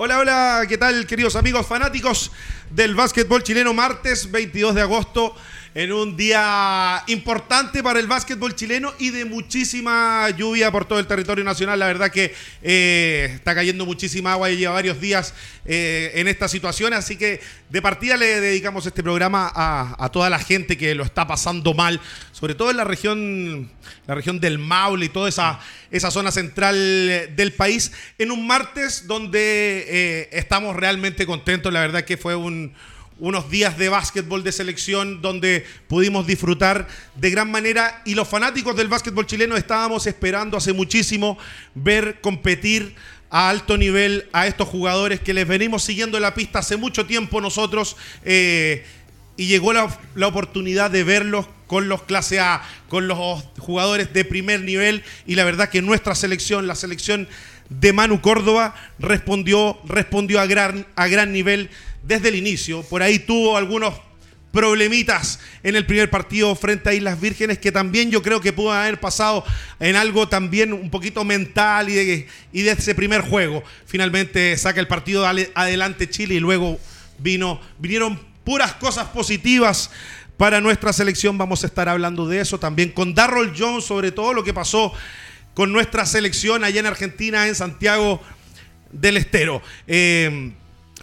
Hola, hola, ¿qué tal queridos amigos fanáticos del básquetbol chileno? Martes 22 de agosto, en un día importante para el básquetbol chileno y de muchísima lluvia por todo el territorio nacional. La verdad que eh, está cayendo muchísima agua y lleva varios días eh, en esta situación, así que de partida le dedicamos este programa a, toda la gente que lo está pasando mal, sobre todo en la región, la región del Maule y toda esa, esa zona central del país, en un martes donde eh, estamos realmente contentos. La verdad que fue un unos días de básquetbol de selección donde pudimos disfrutar de gran manera y los fanáticos del básquetbol chileno estábamos esperando hace muchísimo ver competir a alto nivel a estos jugadores que les venimos siguiendo la pista hace mucho tiempo nosotros eh, y llegó la, la oportunidad de verlos con los clase A, con los jugadores de primer nivel y la verdad que nuestra selección, la selección de Manu Córdoba, respondió, respondió a, gran, a gran nivel desde el inicio. Por ahí tuvo algunos problemitas en el primer partido frente a Islas Vírgenes que también yo creo que pudo haber pasado en algo también un poquito mental y de, ese primer juego. Finalmente saca el partido adelante Chile y luego vino, vinieron puras cosas positivas para nuestra selección. Vamos a estar hablando de eso también con Darrell Jones, sobre todo lo que pasó con nuestra selección allá en Argentina, en Santiago del Estero. Eh,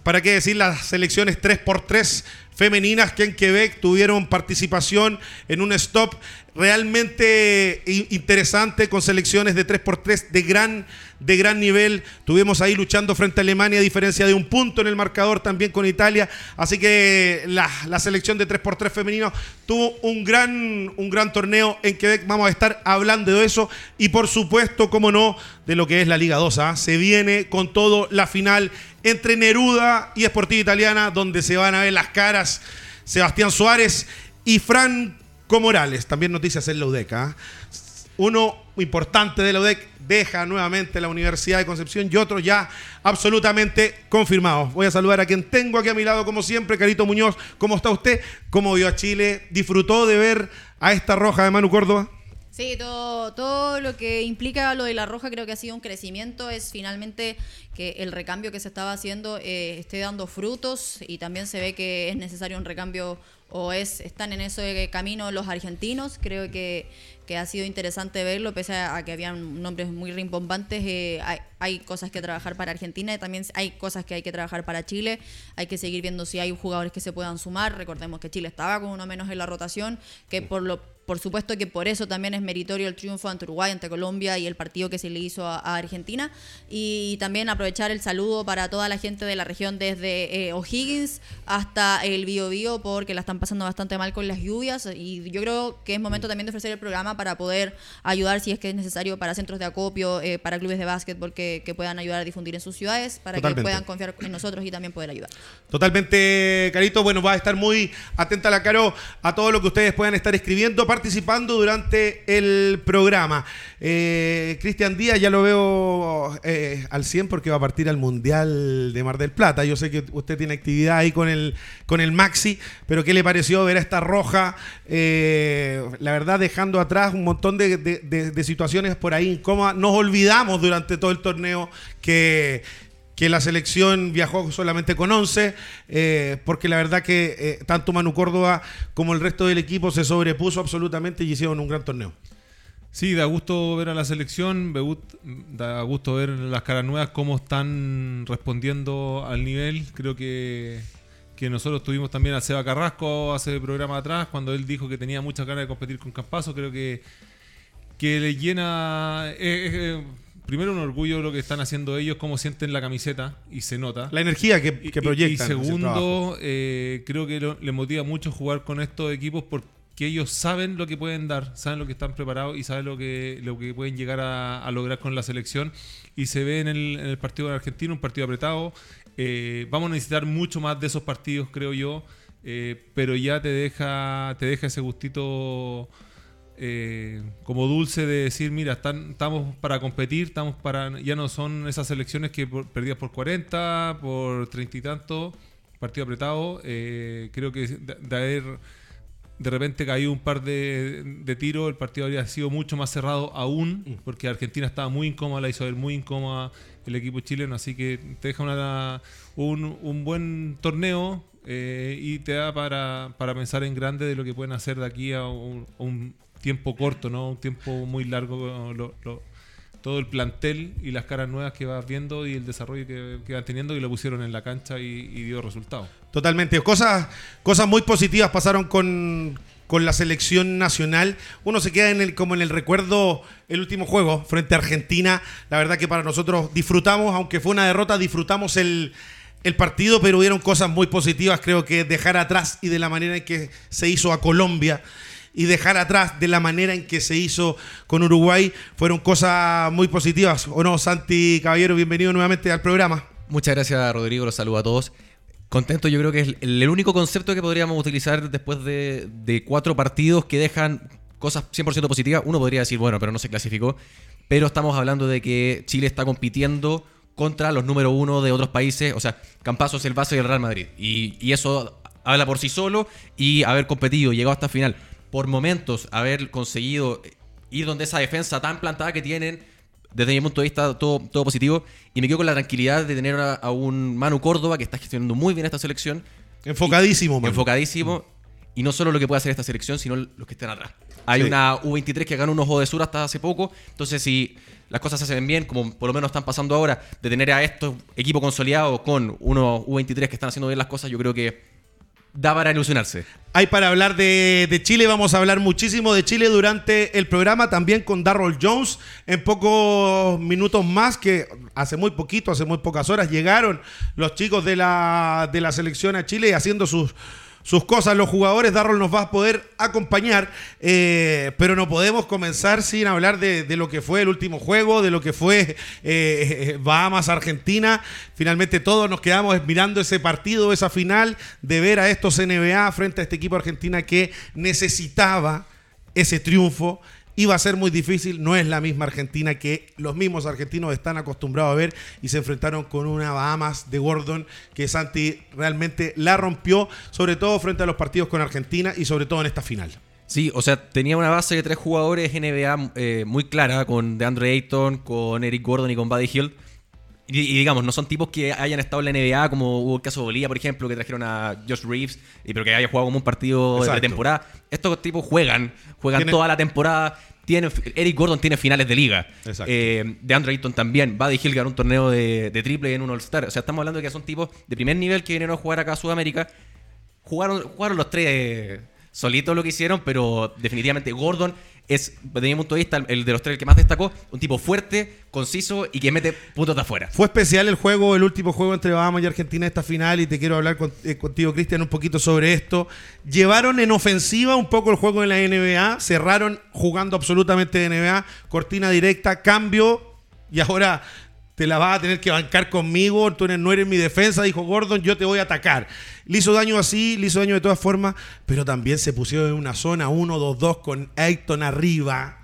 ¿Para qué decir las selecciones 3x3 femeninas que en Quebec tuvieron participación en un stop realmente interesante con selecciones de 3x3 de gran, de gran nivel. Tuvimos ahí luchando frente a Alemania a diferencia de un punto en el marcador también con Italia. Así que la, selección de 3x3 femenino tuvo un gran, un gran torneo en Quebec. Vamos a estar hablando de eso y por supuesto, como no, de lo que es la Liga 2. ¿ah? Se viene con todo la final entre Neruda y Sportiva Italiana, donde se van a ver las caras Sebastián Suárez y Franco Morales. También noticias en la UDEC. ¿ah? Uno importante de la UDEC deja nuevamente la Universidad de Concepción y otro ya absolutamente confirmado. Voy a saludar a quien tengo aquí a mi lado, como siempre, Carito Muñoz. ¿Cómo está usted? ¿Cómo vio a Chile? ¿Disfrutó de ver a esta roja de Manu Córdoba? Sí, todo, todo lo que implica lo de la roja creo que ha sido un crecimiento, es finalmente que el recambio que se estaba haciendo eh, esté dando frutos y también se ve que es necesario un recambio o es están en ese camino los argentinos. Creo que, que ha sido interesante verlo, pese a, que habían nombres muy rimbombantes. Eh, hay, hay, cosas que trabajar para Argentina y también hay cosas que hay que trabajar para Chile. Hay que seguir viendo si hay jugadores que se puedan sumar. Recordemos que Chile estaba con uno menos en la rotación, que por lo por supuesto que por eso también es meritorio el triunfo ante Uruguay, ante Colombia y el partido que se le hizo a, Argentina. Y también aprovechar el saludo para toda la gente de la región desde eh, O'Higgins hasta el Bio Bio, porque la están pasando bastante mal con las lluvias. Y yo creo que es momento también de ofrecer el programa para poder ayudar, si es que es necesario, para centros de acopio, eh, para clubes de básquetbol que, puedan ayudar a difundir en sus ciudades, para que puedan confiar en nosotros y también poder ayudar. Totalmente, Carito. Bueno, va a estar muy atenta la Caro a todo lo que ustedes puedan estar escribiendo participando durante el programa. Eh, Cristian Díaz ya lo veo eh, al 100 porque va a partir al Mundial de Mar del Plata. Yo sé que usted tiene actividad ahí con el, con el Maxi, pero ¿qué le pareció ver a esta roja? Eh, la verdad, dejando atrás un montón de, de situaciones por ahí incómodas. Nos olvidamos durante todo el torneo que que la selección viajó solamente con 11, eh, porque la verdad que eh, tanto Manu Córdoba como el resto del equipo se sobrepuso absolutamente y hicieron un gran torneo. Sí, da gusto ver a la selección, da gusto ver las caras nuevas, cómo están respondiendo al nivel. Creo que, que nosotros tuvimos también a Seba Carrasco hace programa atrás, cuando él dijo que tenía muchas ganas de competir con Campazo. Creo que, que le llena... Eh, primero un orgullo lo que están haciendo ellos, cómo sienten la camiseta y se nota. La energía que, que proyectan. Y, segundo, eh, creo que le motiva mucho jugar con estos equipos porque ellos saben lo que pueden dar, saben lo que están preparados y saben lo que, lo que pueden llegar a, lograr con la selección. Y se ve en el, partido de Argentina, un partido apretado. Eh, vamos a necesitar mucho más de esos partidos, creo yo. Eh, pero ya te deja, te deja ese gustito eh, como dulce de decir, mira, estamos para competir, estamos para ya no son esas selecciones que perdidas por 40, por 30 y tanto, partido apretado. Eh, creo que de, haber de repente cayó un par de, de tiros, el partido habría sido mucho más cerrado aún, Mm. porque Argentina estaba muy incómoda, la hizo ver muy incómoda el equipo chileno, así que te deja una, un, un buen torneo eh, y te da para, para pensar en grande de lo que pueden hacer de aquí a un, a un tiempo corto, ¿no? Un tiempo muy largo, lo- lo- todo el plantel y las caras nuevas que vas viendo y el desarrollo que, que van teniendo y lo pusieron en la cancha y, y dio resultados. Totalmente. Cosas, cosas muy positivas pasaron con, con la selección nacional. Uno se queda en el, como en el recuerdo el último juego frente a Argentina. La verdad que para nosotros disfrutamos, aunque fue una derrota, disfrutamos el, el partido, pero hubieron cosas muy positivas. Creo que dejar atrás y de la manera en que se hizo a Colombia y dejar atrás de la manera en que se hizo con Uruguay fueron cosas muy positivas. ¿O no, Santi Caballero? Bienvenido nuevamente al programa. Muchas gracias, Rodrigo. Los saludo a todos. Contento, yo creo que es el, único concepto que podríamos utilizar después de, cuatro partidos que dejan cosas 100% positivas. Uno podría decir, bueno, pero no se clasificó. Pero estamos hablando de que Chile está compitiendo contra los número uno de otros países. O sea, Campazo es el base del Real Madrid. Y, y eso habla por sí solo. Y haber competido, llegado hasta final. Por momentos, haber conseguido ir donde esa defensa tan plantada que tienen desde mi punto de vista, todo, todo positivo. Y me quedo con la tranquilidad de tener a, a un Manu Córdoba que está gestionando muy bien esta selección. Enfocadísimo, man. Enfocadísimo. Y no solo lo que puede hacer esta selección, sino los que estén atrás. Hay Sí. una U23 que ganó un ojo de sur hasta hace poco. Entonces, si las cosas se hacen bien, como por lo menos están pasando ahora, de tener a estos equipos consolidados con unos U23 que están haciendo bien las cosas, yo creo que da para ilusionarse. Hay para hablar de, Chile, vamos a hablar muchísimo de Chile durante el programa, también con Darrell Jones en pocos minutos más, que hace muy poquito, hace muy pocas horas llegaron los chicos de la, de la selección a Chile haciendo sus, sus cosas, los jugadores, Darrell nos va a poder acompañar, eh, pero no podemos comenzar sin hablar de, lo que fue el último juego, de lo que fue eh, Bahamas-Argentina. Finalmente todos nos quedamos mirando ese partido, esa final, de ver a estos NBA frente a este equipo argentina que necesitaba ese triunfo. Iba a ser muy difícil, no es la misma Argentina que los mismos argentinos están acostumbrados a ver y se enfrentaron con una Bahamas de Gordon que Santi realmente la rompió, sobre todo frente a los partidos con Argentina y sobre todo en esta final. Sí, o sea, tenía una base de tres jugadores NBA eh, muy clara, con DeAndre Ayton, con Eric Gordon y con Buddy Hill. Y, y digamos, no son tipos que hayan estado en la NBA, como hubo el caso de Bolivia, por ejemplo, que trajeron a Josh Reeves, y pero que haya jugado como un partido Exacto. de pretemporada. Estos tipos juegan, juegan toda la temporada. Tienen, Eric Gordon tiene finales de liga. Eh, DeAndre Ayton también. Buddy Hill ganó un torneo de, de triple en un All-Star. O sea, estamos hablando de que son tipos de primer nivel que vinieron a jugar acá a Sudamérica. Jugaron, jugaron los tres solitos lo que hicieron, pero definitivamente Gordon es, desde mi punto de vista, el de los tres el que más destacó. Un tipo fuerte, conciso y que mete puntos de afuera. Fue especial el juego, el último juego entre Bahamas y Argentina esta final y te quiero hablar con- eh, contigo, Cristian, un poquito sobre esto. Llevaron en ofensiva un poco el juego en la NBA, cerraron jugando absolutamente de NBA, cortina directa, cambio y ahora te la vas a tener que bancar conmigo, tú no eres mi defensa, dijo Gordon, yo te voy a atacar. Le hizo daño así, le hizo daño de todas formas, pero también se pusieron en una zona 1-2-2 con Ayton arriba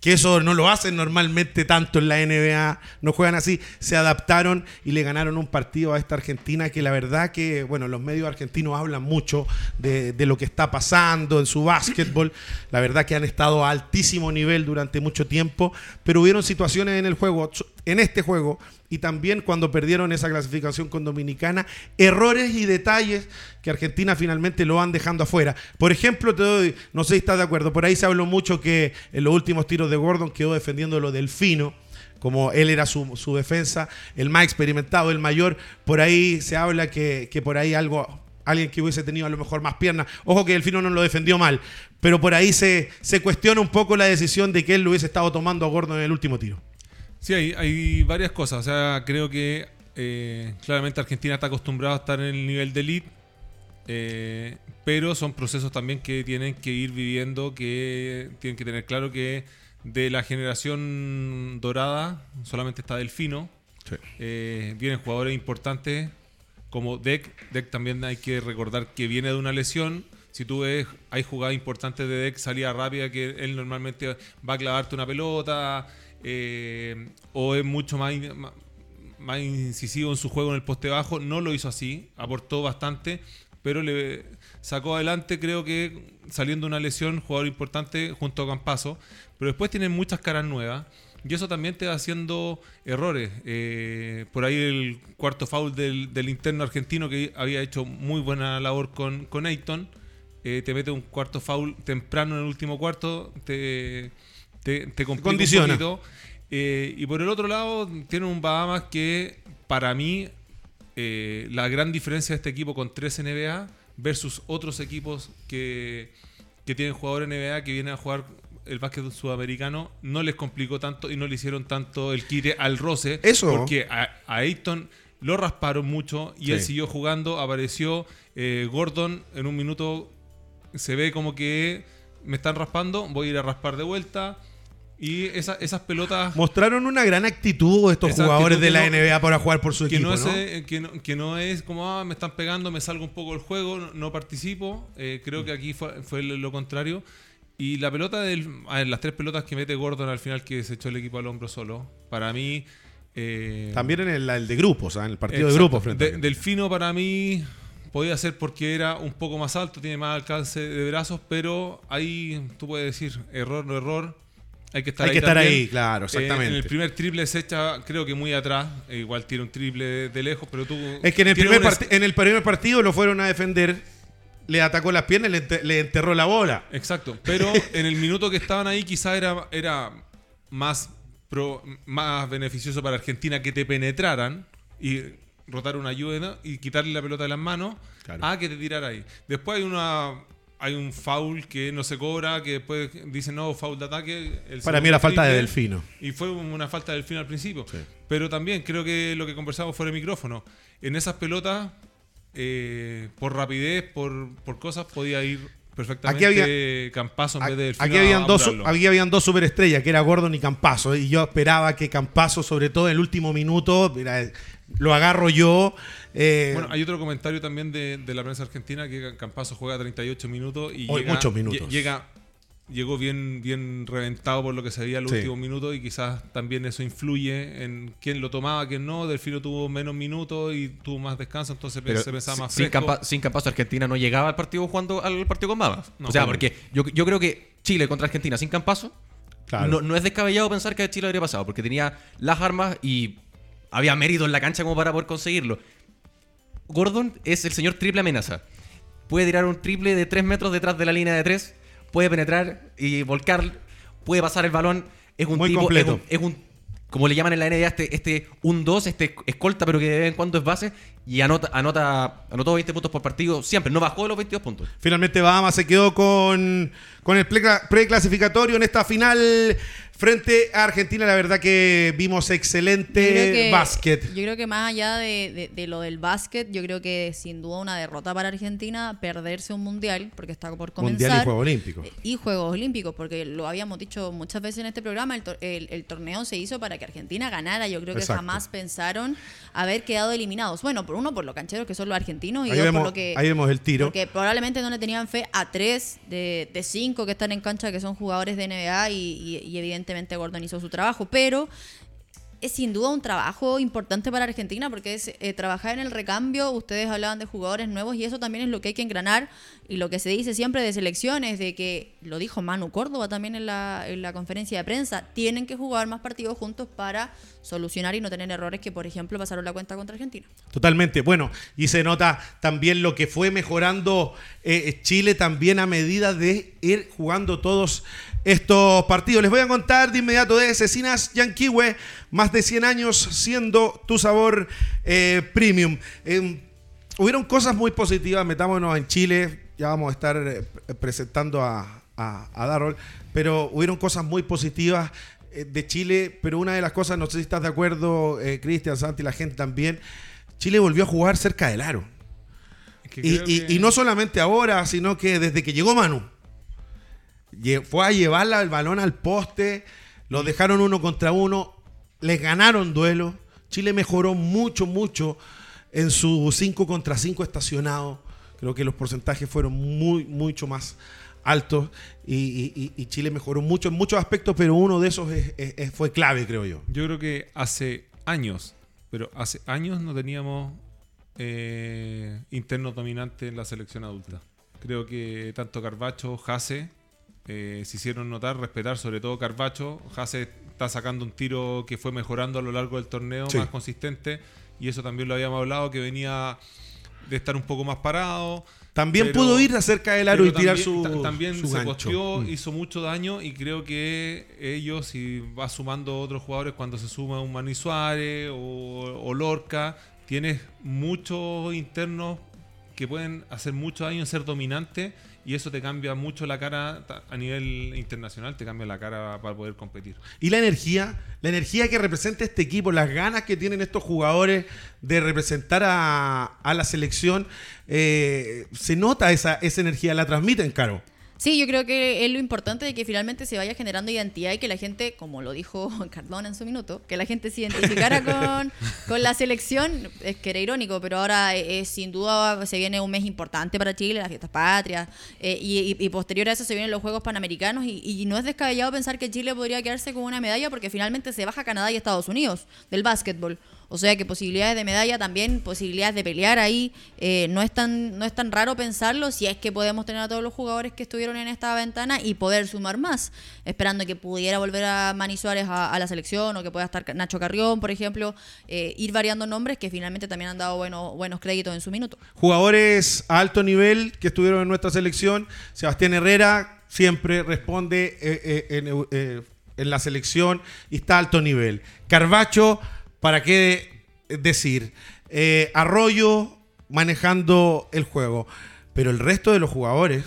que eso no lo hacen normalmente tanto en la NBA, no juegan así, se adaptaron y le ganaron un partido a esta Argentina que la verdad que, bueno, los medios argentinos hablan mucho de, de lo que está pasando en su básquetbol, la verdad que han estado a altísimo nivel durante mucho tiempo, pero hubieron situaciones en el juego, en este juego, y también cuando perdieron esa clasificación con Dominicana, errores y detalles que Argentina finalmente lo van dejando afuera. Por ejemplo, te doy, no sé si estás de acuerdo, por ahí se habló mucho que en los últimos tiros de Gordon quedó defendiendo lo del fino, como él era su, defensa, el más experimentado, el mayor, por ahí se habla que, por ahí algo, alguien que hubiese tenido a lo mejor más piernas, ojo que el fino no lo defendió mal, pero por ahí se cuestiona un poco la decisión de que él lo hubiese estado tomando a Gordon en el último tiro. Sí, hay, hay varias cosas. O sea, creo que eh, claramente Argentina está acostumbrada a estar en el nivel de elite, eh, pero son procesos también que tienen que ir viviendo, que tienen que tener claro que de la generación dorada solamente está Delfino. Eh, vienen jugadores importantes como Deck. Deck también hay que recordar que viene de una lesión. Si tú ves, hay jugadas importantes de Deck, salida rápida, que él normalmente va a clavarte una pelota, eh, o es mucho más, más, incisivo en su juego en el poste bajo. No lo hizo así, aportó bastante, pero le sacó adelante, creo que saliendo una lesión, jugador importante junto a Campazo, pero después tienen muchas caras nuevas. Y eso también te va haciendo errores. Eh, por ahí el cuarto foul del, del, interno argentino que había hecho muy buena labor con, con Ayton. Eh, te mete un cuarto foul temprano en el último cuarto, te, te, te. Un poquito. Eh, y por el otro lado, tiene un Bahamas que para mí eh, la gran diferencia de este equipo con 3 NBA versus otros equipos que, que tienen jugadores NBA que vienen a jugar el básquet sudamericano no les complicó tanto y no le hicieron tanto el quite al roce. Eso. Porque a, a Ayton lo rasparon mucho y Sí. él siguió jugando. Apareció eh, Gordon en un minuto. Se ve como que me están raspando, voy a ir a raspar de vuelta. Y esa- esas pelotas Mostraron una gran actitud estos jugadores de la no- NBA para jugar por su que equipo, no, es, ¿no? eh, que, no, que no es como, ah, me están pegando, me salgo un poco del juego, no, participo. Eh, creo que aquí fue, fue lo contrario. Y la pelota del. A ver, las tres pelotas que mete Gordon al final que se echó el equipo al hombro solo. Para mí. eh, También en el, el de grupos, ¿ah? en el partido de exacto. grupos frente De- a Delfino para mí podía ser porque era un poco más alto, tiene más alcance de brazos, pero ahí tú puedes decir error, no error. Hay que estar Hay ahí. que estar ahí, claro, Eh, exactamente. en el primer triple se echa, creo que muy atrás. eh, igual tiene un triple de, lejos, pero tú. Es que en el, primer en el primer partido lo fueron a defender, le atacó las piernas le, le enterró la bola. Exacto, pero en el minuto que estaban ahí quizá era, era más, pro- más beneficioso para Argentina que te penetraran y rotar una ayuda y quitarle la pelota de las manos Claro. a que te tirara ahí. Después hay una hay un foul que no se cobra, que después dicen no, foul de ataque. el Para mí era falta de Delfino. Y fue una falta del fin al principio. Sí. Pero también creo que lo que conversamos fuera de micrófono, en esas pelotas, eh, por rapidez, por, por cosas, podía ir perfectamente Aquí Campazo en vez de Delfino Aquí a habían, dos, aquí habían dos superestrellas, que era Gordon y Campazo. Y yo esperaba que Campazo, sobre todo en el último minuto, mira, lo agarro yo. eh, Bueno, hay otro comentario también de, de la prensa argentina que Campazo juega 38 minutos y Hoy llega, muchos minutos. lle- llega llegó bien bien reventado por lo que se veía en los Sí. últimos minutos y quizás también eso influye en quién lo tomaba, quién no. Delfino tuvo menos minutos y tuvo más descanso, entonces Pero se pensaba más sin, fresco. campa- sin Campazo Argentina no llegaba al partido jugando al partido con Bahamas. No, o sea, claro. porque yo, yo creo que Chile contra Argentina sin Campazo Claro. no, no es descabellado pensar que a Chile habría pasado, porque tenía las armas y había mérito en la cancha como para poder conseguirlo. Gordon es el señor triple amenaza. Puede tirar un triple de 3 metros detrás de la línea de 3, puede penetrar y volcar, puede pasar el balón. Es un Muy tipo, completo. Es un, es un- como le llaman en la NBA, este, este un 2, este escolta, pero que de vez en cuando es base, y anota, anota, anotó 20 puntos por partido siempre, no bajó de los 22 puntos. Finalmente Bahamas se quedó con, con el precla- preclasificatorio en esta final frente a Argentina. La verdad que vimos Yo excelente que- básquet. Yo creo que más allá de, de- de lo del básquet, yo creo que sin duda una derrota para Argentina, perderse un mundial, porque está por comenzar. Mundial y Juegos Olímpicos. Eh, Y Juegos Olímpicos, porque lo habíamos dicho muchas veces en este programa, el, tor- el- el torneo se hizo para que Argentina ganara. Yo creo que Exacto. jamás pensaron haber quedado eliminados. Bueno, por uno, por lo cancheros que son los argentinos, y Ahí dos, vemos, por lo que... ahí vemos el tiro. Porque probablemente no le tenían fe a tres de, de cinco que están en cancha, que son jugadores de NBA, y, y- y evidentemente Gordon hizo su trabajo. Pero es sin duda un trabajo importante para Argentina porque es eh, trabajar en el recambio. Ustedes hablaban de jugadores nuevos y eso también es lo que hay que engranar y lo que se dice siempre de selecciones, de que lo dijo Manu Córdoba también en la, en la conferencia de prensa, tienen que jugar más partidos juntos para solucionar y no tener errores que, por ejemplo, pasaron la cuenta contra Argentina. Totalmente. Bueno, y se nota también lo que fue mejorando eh, Chile también a medida de ir jugando todos estos partidos. Les voy a contar de inmediato de Cecinas Yanquiwe, más de 100 años siendo tu sabor eh, premium. Eh, hubieron cosas muy positivas, metámonos en Chile, ya vamos a estar eh, presentando a, a, a Darrell, pero hubieron cosas muy positivas eh, de Chile, pero una de las cosas, no sé si estás de acuerdo, Cristian, Santi, la gente también, Chile volvió a jugar cerca del aro. Es que Y, creo y- que- y no solamente ahora, sino que desde que llegó Manu. Fue a llevarla el balón al poste, los dejaron uno contra uno, les ganaron duelo. Chile mejoró mucho, mucho en su 5 contra 5 estacionado. Creo que los porcentajes fueron muy, mucho más altos y, Chile mejoró mucho en muchos aspectos, pero uno de esos es- es- es- fue clave, creo yo. Yo creo que hace años, pero hace años no teníamos eh, internos dominantes en la selección adulta. Creo que tanto Carbacho, Jase, eh, se hicieron notar, respetar, sobre todo Carbacho. Jase está sacando un tiro que fue mejorando a lo largo del torneo, Sí. más consistente, y eso también lo habíamos hablado, que venía de estar un poco más parado. También pero- pudo ir acerca del aro y tirar también, su, ta- también su se gancho. posteó, Mm. hizo mucho daño y creo que ellos, si va sumando otros jugadores, cuando se suma un Mani Suárez o, o Lorca, tienes muchos internos que pueden hacer mucho daño en ser dominantes y eso te cambia mucho la cara a nivel internacional, te cambia la cara para poder competir. Y la energía, la energía que representa este equipo, las ganas que tienen estos jugadores de representar a, a la selección, eh, se nota esa, esa energía, la transmiten, Caro. Sí, yo creo que es lo importante de que finalmente se vaya generando identidad y que la gente, como lo dijo Cardona en su minuto, que la gente se identificara con, con la selección, es que era irónico, pero ahora es, sin duda se viene un mes importante para Chile, las fiestas patrias, eh, y, y- y posterior a eso se vienen los Juegos Panamericanos, y, y no es descabellado pensar que Chile podría quedarse con una medalla porque finalmente se baja Canadá y Estados Unidos del básquetbol. O sea que posibilidades de medalla también, posibilidades de pelear ahí. eh, no, es tan, no es tan raro pensarlo si es que podemos tener a todos los jugadores que estuvieron en esta ventana y poder sumar más. Esperando que pudiera volver a Mani Suárez a, la selección o que pueda estar Nacho Carrión, por ejemplo. eh, ir variando nombres que finalmente también han dado buenos, buenos créditos en su minuto. Jugadores a alto nivel que estuvieron en nuestra selección. Sebastián Herrera siempre responde eh, en, en la selección y está a alto nivel. Carbacho, ¿para qué decir? Eh, Arroyo manejando el juego. Pero el resto de los jugadores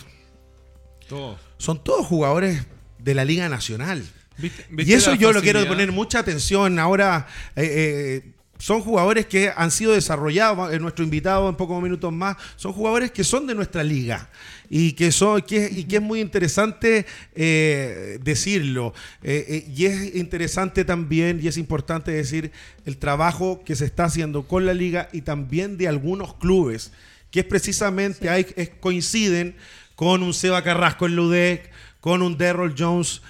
Todo. son todos jugadores de la Liga Nacional. ¿Viste- Y eso yo lo quiero poner mucha atención. Ahora eh, eh, son jugadores que han sido desarrollados. eh, nuestro invitado en pocos minutos más son jugadores que son de nuestra liga y que son que, y que es muy interesante eh, decirlo. Eh, y es interesante también y es importante decir el trabajo que se está haciendo con la liga y también de algunos clubes que es precisamente hay, es- coinciden con un Seba Carrasco en Ludec, con un Derrol Jones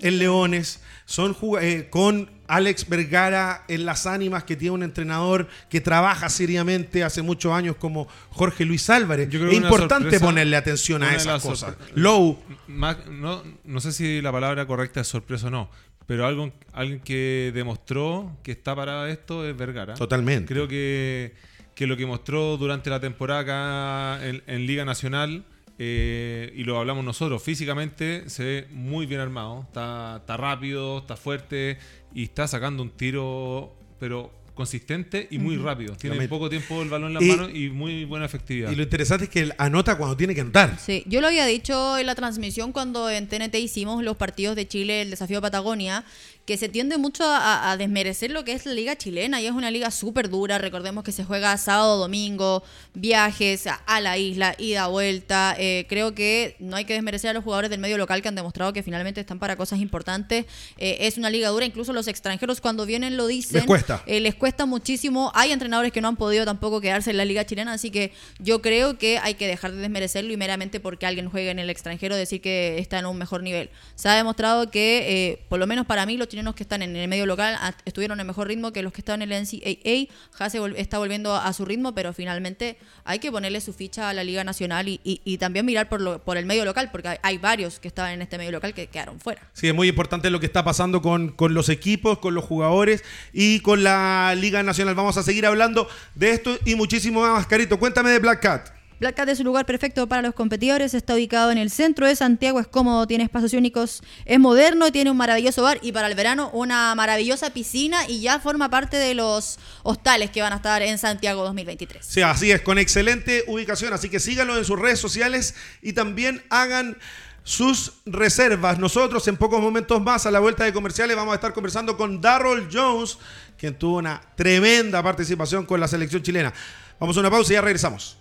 en Leones, son eh, con Alex Vergara en Las Ánimas, que tiene un entrenador que trabaja seriamente hace muchos años como Jorge Luis Álvarez. Yo creo es importante sorpresa- ponerle atención a esas cosas. Low, no, no sé si la palabra correcta es sorpresa o no, pero algo, alguien que demostró que está para esto es Vergara. totalmente. Creo que, que lo que mostró durante la temporada acá en, en Liga Nacional, eh, y lo hablamos nosotros, físicamente se ve muy bien armado, está, está rápido, está fuerte y está sacando un tiro, pero consistente y muy rápido. Tiene poco tiempo el balón en las Y- manos y muy buena efectividad. Y lo interesante es que él anota cuando tiene que anotar. Sí, yo lo había dicho en la transmisión cuando en TNT hicimos los partidos de Chile, el desafío Patagonia, que se tiende mucho a, a desmerecer lo que es la liga chilena y es una liga súper dura. Recordemos que se juega sábado, domingo, viajes a, a la isla, ida, vuelta. Eh, creo que no hay que desmerecer a los jugadores del medio local que han demostrado que finalmente están para cosas importantes. Eh, es una liga dura, incluso los extranjeros cuando vienen lo dicen. Les cuesta. Eh, les cuesta muchísimo. Hay entrenadores que no han podido tampoco quedarse en la liga chilena, así que yo creo que hay que dejar de desmerecerlo y meramente porque alguien juegue en el extranjero decir que está en un mejor nivel. Se ha demostrado que, por lo menos para mí, los chilenos que están en el medio local estuvieron en mejor ritmo que los que estaban en el NCAA. Hase vol- está volviendo a su ritmo, pero finalmente hay que ponerle su ficha a la Liga Nacional y, también mirar por, lo- por el medio local, porque hay, hay varios que estaban en este medio local que quedaron fuera. Sí, es muy importante lo que está pasando con, con los equipos, con los jugadores y con la Liga Nacional. Vamos a seguir hablando de esto y muchísimo más. Carito, cuéntame de Black Cat. Black Cat es un lugar perfecto para los competidores, está ubicado en el centro de Santiago, es cómodo, tiene espacios únicos, es moderno, tiene un maravilloso bar y para el verano una maravillosa piscina y ya forma parte de los hostales que van a estar en Santiago 2023. Sí, así es, con excelente ubicación. Así que síganlo en sus redes sociales y también hagan sus reservas. Nosotros en pocos momentos más a la vuelta de comerciales vamos a estar conversando con Darrell Jones, quien tuvo una tremenda participación con la selección chilena. Vamos a una pausa y ya regresamos.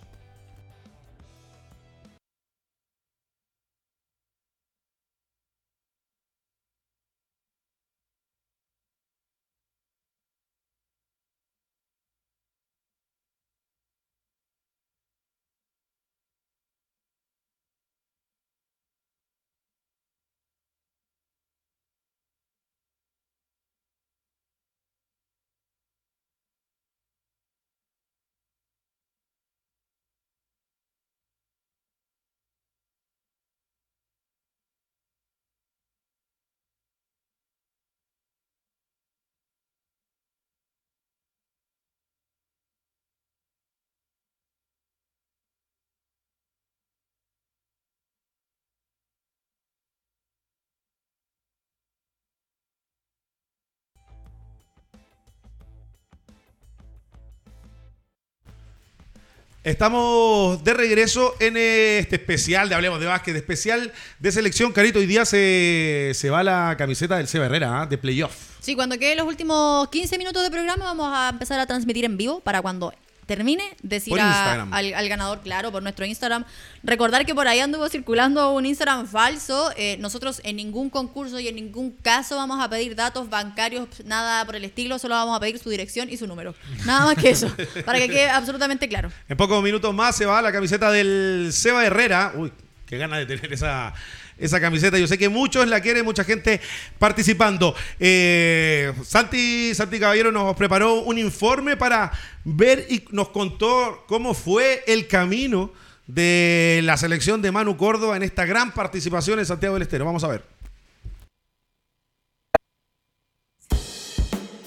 Estamos de regreso en este especial de Hablemos de Básquet, especial de selección. Carito, hoy día se, se va la camiseta del Seba Herrera, ¿ah? de playoff. Sí, cuando queden los últimos 15 minutos de programa vamos a empezar a transmitir en vivo para cuando termine, decir a- al, al ganador, claro, por nuestro Instagram. Recordar que por ahí anduvo circulando un Instagram falso. Eh, nosotros en ningún concurso y en ningún caso vamos a pedir datos bancarios, nada por el estilo, solo vamos a pedir su dirección y su número. Nada más que eso, para que quede absolutamente claro. En pocos minutos más se va la camiseta del Seba Herrera. Uy, qué gana de tener esa, esa camiseta. Yo sé que muchos la quieren, mucha gente participando. Eh, Santi, Santi Caballero nos preparó un informe para ver y nos contó cómo fue el camino de la selección de Manu Córdoba en esta gran participación en Santiago del Estero. Vamos a ver.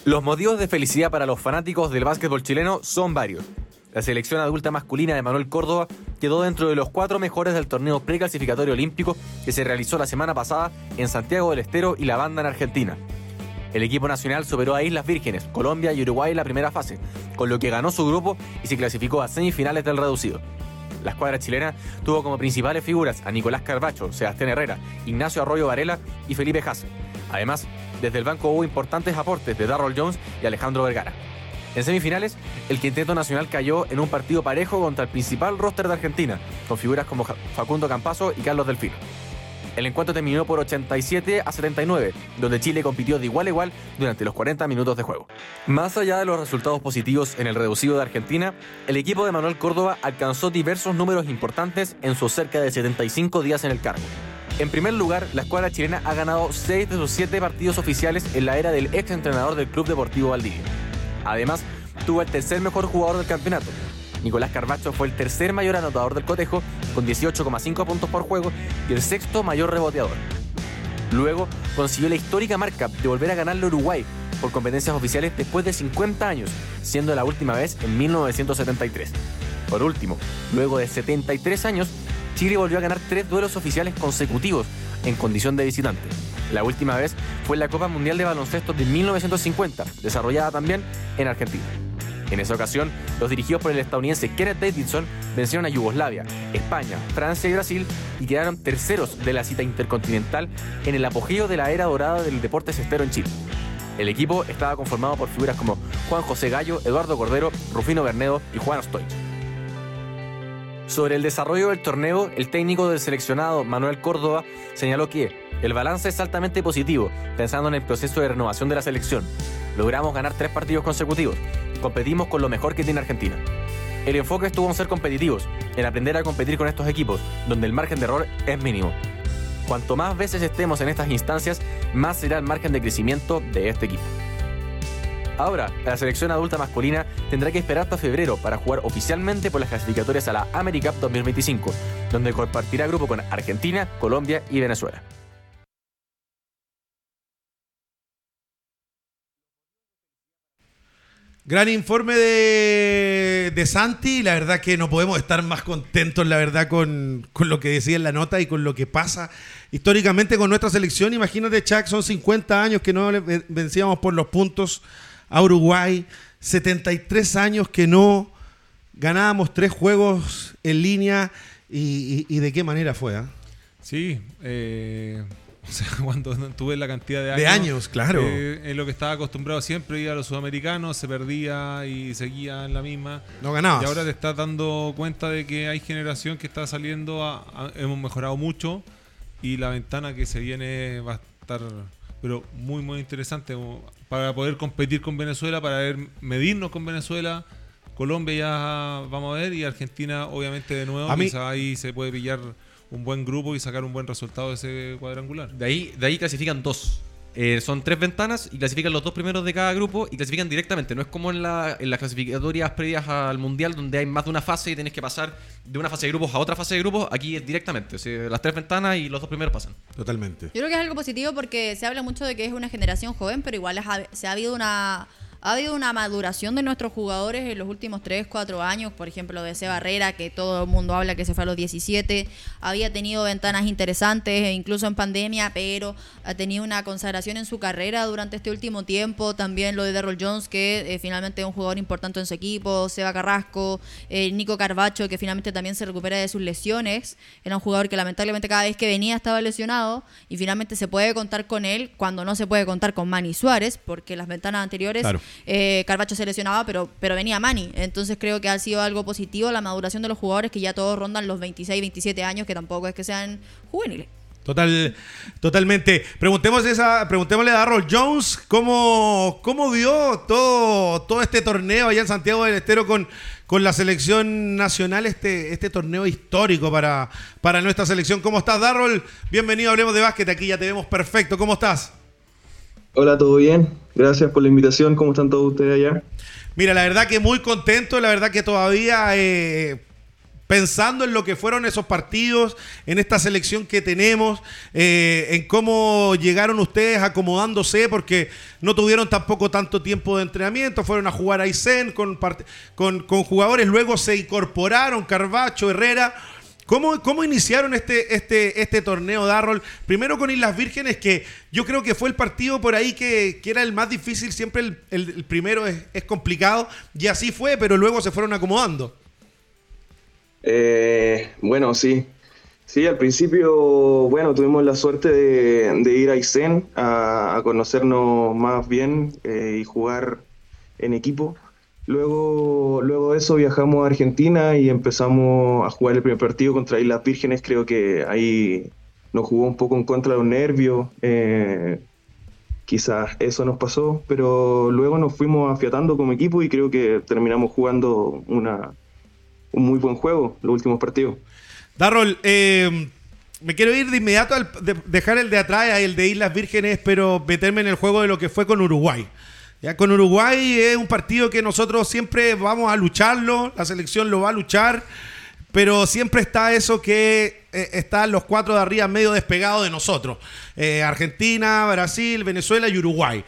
Los motivos de felicidad para los fanáticos del básquetbol chileno son varios. La selección adulta masculina de Manuel Córdoba quedó dentro de los cuatro mejores del torneo preclasificatorio olímpico que se realizó la semana pasada en Santiago del Estero y La Banda en Argentina. El equipo nacional superó a Islas Vírgenes, Colombia y Uruguay en la primera fase, con lo que ganó su grupo y se clasificó a semifinales del reducido. La escuadra chilena tuvo como principales figuras a Nicolás Carbacho, Sebastián Herrera, Ignacio Arroyo Varela y Felipe Hasse. Además, desde el banco hubo importantes aportes de Darrell Jones y Alejandro Vergara. En semifinales, el quinteto nacional cayó en un partido parejo contra el principal roster de Argentina, con figuras como Facundo Campazo y Carlos Delfino. El encuentro terminó por 87 a 79, donde Chile compitió de igual a igual durante los 40 minutos de juego. Más allá de los resultados positivos en el reducido de Argentina, el equipo de Manuel Córdoba alcanzó diversos números importantes en sus cerca de 75 días en el cargo. En primer lugar, la escuadra chilena ha ganado 6 de sus 7 partidos oficiales en la era del ex entrenador del Club Deportivo Valdivia. Además, tuvo el tercer mejor jugador del campeonato. Nicolás Carbacho fue el tercer mayor anotador del cotejo, con 18,5 puntos por juego, y el sexto mayor reboteador. Luego, consiguió la histórica marca de volver a ganarle Uruguay por competencias oficiales después de 50 años, siendo la última vez en 1973. Por último, luego de 73 años, Chile volvió a ganar tres duelos oficiales consecutivos en condición de visitante. La última vez fue la Copa Mundial de Baloncesto de 1950, desarrollada también en Argentina. En esa ocasión, los dirigidos por el estadounidense Kenneth Davidson vencieron a Yugoslavia, España, Francia y Brasil y quedaron terceros de la cita intercontinental en el apogeo de la era dorada del deporte cestero en Chile. El equipo estaba conformado por figuras como Juan José Gallo, Eduardo Cordero, Rufino Bernedo y Juan Stoich. Sobre el desarrollo del torneo, el técnico del seleccionado Manuel Córdoba señaló que el balance es altamente positivo, pensando en el proceso de renovación de la selección. Logramos ganar tres partidos consecutivos. Competimos con lo mejor que tiene Argentina. El enfoque estuvo en ser competitivos, en aprender a competir con estos equipos, donde el margen de error es mínimo. Cuanto más veces estemos en estas instancias, más será el margen de crecimiento de este equipo. Ahora, la selección adulta masculina tendrá que esperar hasta febrero para jugar oficialmente por las clasificatorias a la AmeriCup 2025, donde compartirá grupo con Argentina, Colombia y Venezuela. Gran informe de, Santi. La verdad que no podemos estar más contentos, la verdad, con, lo que decía en la nota y con lo que pasa históricamente con nuestra selección. Imagínate, Chuck, son 50 años que no vencíamos por los puntos a Uruguay. 73 años que no ganábamos tres juegos en línea. ¿Y, de qué manera fue? ah? Sí, eh, o sea, cuando tuve la cantidad de años. De años, claro. eh, en lo que estaba acostumbrado siempre, ir a los sudamericanos, se perdía y seguía en la misma. No ganabas. Y ahora te estás dando cuenta de que hay generación que está saliendo, a- a- hemos mejorado mucho y la ventana que se viene va a estar, pero muy, muy interesante para poder competir con Venezuela, para ver, medirnos con Venezuela. Colombia ya vamos a ver y Argentina obviamente de nuevo. A mí- quizá ahí se puede pillar un buen grupo y sacar un buen resultado de ese cuadrangular. De ahí, de ahí clasifican dos. Eh, son tres ventanas y clasifican los dos primeros de cada grupo y clasifican directamente. No es como en, la- en las clasificatorias previas al mundial donde hay más de una fase y tienes que pasar de una fase de grupos a otra fase de grupos. Aquí es directamente. o sea, las tres ventanas y los dos primeros pasan. Totalmente. Yo creo que es algo positivo porque se habla mucho de que es una generación joven, pero igual ha- se ha habido una ha habido una maduración de nuestros jugadores en los últimos 3, 4 años. Por ejemplo, de Seba Barrera, que todo el mundo habla que se fue a los 17. Había tenido ventanas interesantes, e incluso en pandemia, pero ha tenido una consagración en su carrera durante este último tiempo. También lo de Darrell Jones, que eh, finalmente es un jugador importante en su equipo. Seba Carrasco, eh, Nico Carbacho, que finalmente también se recupera de sus lesiones. Era un jugador que lamentablemente cada vez que venía estaba lesionado y finalmente se puede contar con él cuando no se puede contar con Manny Suárez, porque las ventanas anteriores eh, Carbacho se lesionaba, pero, pero venía Manny. Entonces creo que ha sido algo positivo la maduración de los jugadores que ya todos rondan los 26, 27 años, que tampoco es que sean juveniles. Total, totalmente. Preguntemos esa, preguntémosle a Darrell Jones cómo, cómo vio todo, todo este torneo allá en Santiago del Estero con, con la selección nacional, este, este torneo histórico para, para nuestra selección. ¿Cómo estás, Darrell? Bienvenido, hablemos de básquet. Aquí ya te vemos perfecto. ¿Cómo estás? Hola, ¿todo bien? Gracias por la invitación. ¿Cómo están todos ustedes allá? Mira, la verdad que muy contento, la verdad que todavía eh, pensando en lo que fueron esos partidos, en esta selección que tenemos, eh, en cómo llegaron ustedes acomodándose, porque no tuvieron tampoco tanto tiempo de entrenamiento, fueron a jugar a Aysén con, con, con jugadores, luego se incorporaron Carvacho, Herrera ¿Cómo, ¿Cómo, iniciaron este, este, este torneo, Darrol? Primero con Islas Vírgenes, que yo creo que fue el partido por ahí que, era el más difícil, siempre el, primero es, complicado, y así fue, pero luego se fueron acomodando. Eh, bueno, sí. Sí, al principio, bueno, tuvimos la suerte de, ir a Isen a, conocernos más bien eh, y jugar en equipo. Luego, luego de eso viajamos a Argentina y empezamos a jugar el primer partido contra Islas Vírgenes. Creo que ahí nos jugó un poco en contra de los nervios. Eh, quizás eso nos pasó, pero luego nos fuimos afiatando como equipo y creo que terminamos jugando una, un muy buen juego los últimos partidos. Darrol, eh, me quiero ir de inmediato al dejar el de atrás, el de Islas Vírgenes, pero meterme en el juego de lo que fue con Uruguay. Ya con Uruguay es un partido que nosotros siempre vamos a lucharlo, la selección lo va a luchar, pero siempre está eso que eh, están los cuatro de arriba medio despegados de nosotros. Eh, Argentina, Brasil, Venezuela y Uruguay.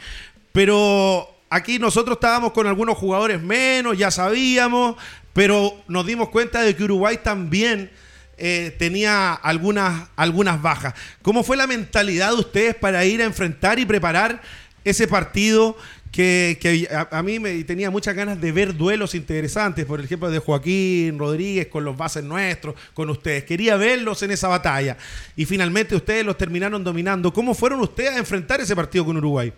Pero aquí nosotros estábamos con algunos jugadores menos, ya sabíamos, pero nos dimos cuenta de que Uruguay también eh, tenía algunas, algunas bajas. ¿Cómo fue la mentalidad de ustedes para ir a enfrentar y preparar ese partido? Que, a, mí me tenía muchas ganas de ver duelos interesantes, por ejemplo, de Joaquín Rodríguez con los bases nuestros, con ustedes. Quería verlos en esa batalla y finalmente ustedes los terminaron dominando. ¿Cómo fueron ustedes a enfrentar ese partido con Uruguay?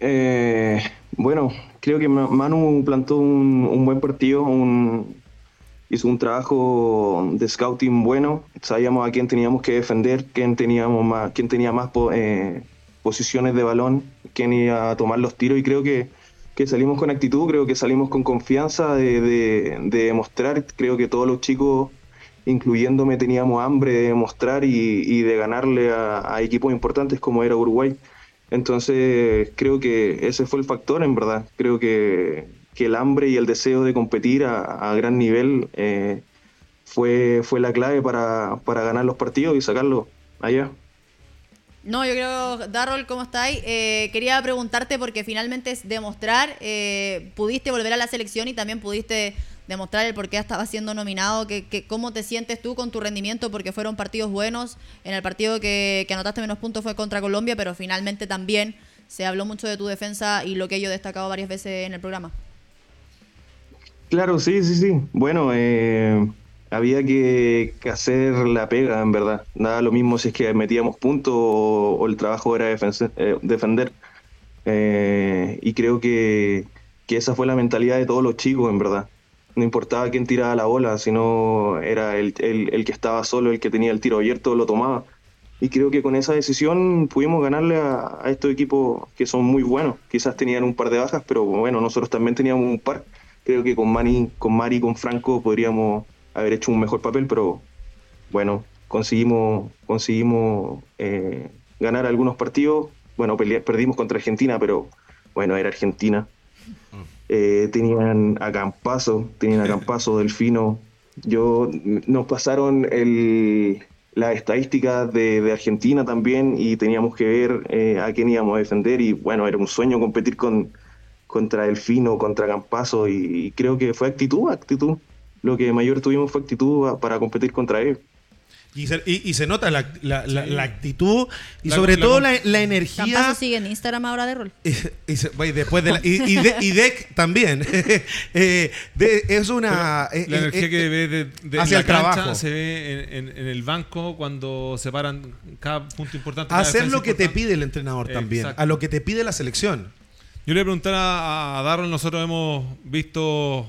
Eh, bueno, creo que Manu plantó un, buen partido, hizo un trabajo de scouting bueno, sabíamos a quién teníamos que defender, quién, teníamos más, quién tenía más... Eh, posiciones de balón, quién iba a tomar los tiros y creo que, que salimos con actitud, creo que salimos con confianza de, de, demostrar, creo que todos los chicos, incluyéndome, teníamos hambre de demostrar y, y de ganarle a, equipos importantes como era Uruguay. Entonces creo que ese fue el factor en verdad, creo que, que el hambre y el deseo de competir a, gran nivel eh, fue, fue la clave para, para ganar los partidos y sacarlo allá. No, yo creo, Darrol, ¿cómo estáis? Eh, quería preguntarte porque finalmente es demostrar, eh, pudiste volver a la selección y también pudiste demostrar el por qué estabas siendo nominado, que, cómo te sientes tú con tu rendimiento, porque fueron partidos buenos. En el partido que, anotaste menos puntos fue contra Colombia, pero finalmente también se habló mucho de tu defensa y lo que yo he destacado varias veces en el programa. Claro, sí, sí, sí. Bueno, eh, había que, hacer la pega, en verdad. Nada lo mismo si es que metíamos puntos o, el trabajo era eh, defender. Eh, y creo que, esa fue la mentalidad de todos los chicos, en verdad. No importaba quién tiraba la bola, sino era el, que estaba solo, el que tenía el tiro abierto, lo tomaba. Y creo que con esa decisión pudimos ganarle a, estos equipos que son muy buenos. Quizás tenían un par de bajas, pero bueno, nosotros también teníamos un par. Creo que con Mani, con Mari con Franco podríamos haber hecho un mejor papel, pero bueno, conseguimos, conseguimos eh, ganar algunos partidos. Bueno, perdimos contra Argentina, pero bueno, era Argentina. Mm. Eh, tenían a Campazo, tenían a Campazo, Delfino. Yo, nos pasaron el, la estadística de, Argentina también y teníamos que ver eh, a quién íbamos a defender y bueno, era un sueño competir con, contra Delfino, contra Campazo, y, creo que fue actitud, actitud. Lo que mayor tuvimos fue actitud para competir contra ellos. Y se, nota la, actitud y sobre todo la, energía. Campazo sigue en Instagram ahora de rol. Y, después de y, Deck también. Eh, es una. la eh, energía eh, que ve de, hacia el trabajo. se ve en, el banco cuando se paran cada punto importante. Hacer lo que te pide el entrenador también. A lo que te pide la selección. Yo le voy a preguntar a, a Darrell, nosotros hemos visto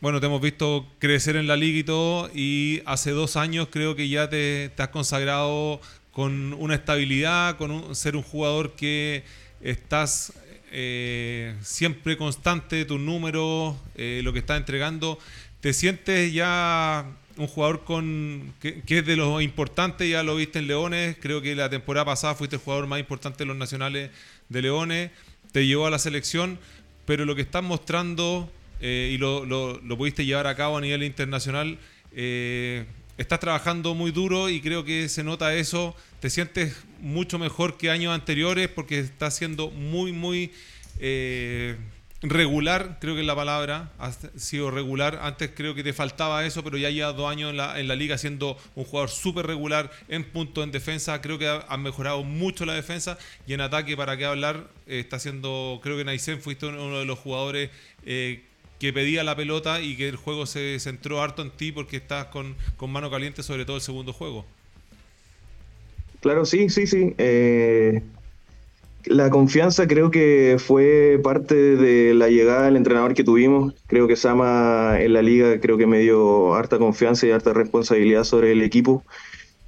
bueno, te hemos visto crecer en la liga y todo, y hace dos años creo que ya te, has consagrado con una estabilidad, con ser un jugador que estás eh, siempre constante, tus números, eh, lo que estás entregando. ¿Te sientes ya un jugador con que, es de los importantes? Ya lo viste en Leones, creo que la temporada pasada fuiste el jugador más importante de los nacionales de Leones, te llevó a la selección, pero lo que estás mostrando eh, y lo, lo, pudiste llevar a cabo a nivel internacional. Eh, estás trabajando muy duro y creo que se nota eso. Te sientes mucho mejor que años anteriores porque estás siendo muy, muy eh, regular, creo que es la palabra. Has sido regular. Antes creo que te faltaba eso, pero ya llevas dos años en la, en la liga siendo un jugador súper regular en punto, en defensa. Creo que has mejorado mucho la defensa y en ataque, para qué hablar, está siendo, creo que Naisen fuiste uno de los jugadores que pedía la pelota y que el juego se centró harto en ti porque estás con, mano caliente, sobre todo el segundo juego. Claro, sí, sí, sí. Eh, la confianza creo que fue parte de la llegada del entrenador que tuvimos. Creo que Sama en la liga creo que me dio harta confianza y harta responsabilidad sobre el equipo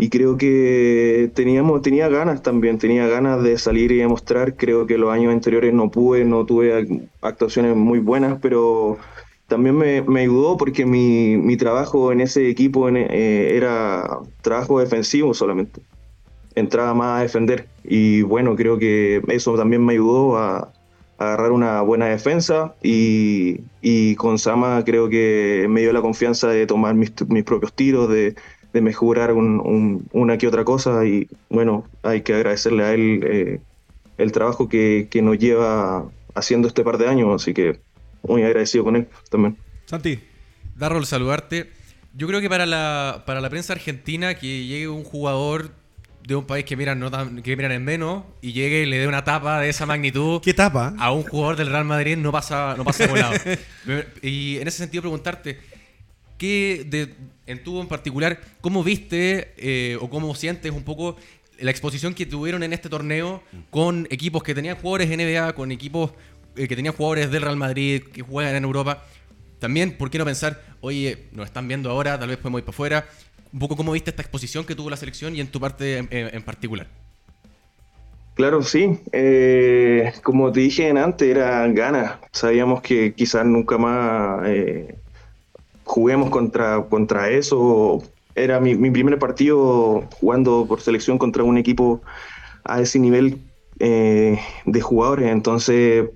y creo que teníamos tenía ganas también, tenía ganas de salir y demostrar. Creo que los años anteriores no pude, no tuve actuaciones muy buenas, pero también me, me ayudó porque mi, mi, trabajo en ese equipo eh, era trabajo defensivo solamente. Entraba más a defender y bueno, creo que eso también me ayudó a, agarrar una buena defensa y, y, con Sama creo que me dio la confianza de tomar mis, mis propios tiros, de de mejorar una que otra cosa y bueno, hay que agradecerle a él eh, el trabajo que, nos lleva haciendo este par de años, así que muy agradecido con él también. Santi. Darrol, saludarte. Yo creo que para la, para la prensa argentina que llegue un jugador de un país que miran, no que miran en menos y llegue y le dé una tapa de esa magnitud ¿Qué tapa? a un jugador del Real Madrid no pasa, no pasa volado. y en ese sentido preguntarte, ¿qué de, en tu en particular, ¿cómo viste eh, o cómo sientes un poco la exposición que tuvieron en este torneo con equipos que tenían jugadores NBA, con equipos eh, que tenían jugadores del Real Madrid, que juegan en Europa? También, ¿por qué no pensar, oye, nos están viendo ahora, tal vez podemos ir para afuera? Un poco cómo viste esta exposición que tuvo la selección y en tu parte en, particular. Claro, sí. Eh, como te dije antes, eran ganas. Sabíamos que quizás nunca más juguemos contra, contra eso. Era mi, primer partido jugando por selección contra un equipo a ese nivel eh, de jugadores, entonces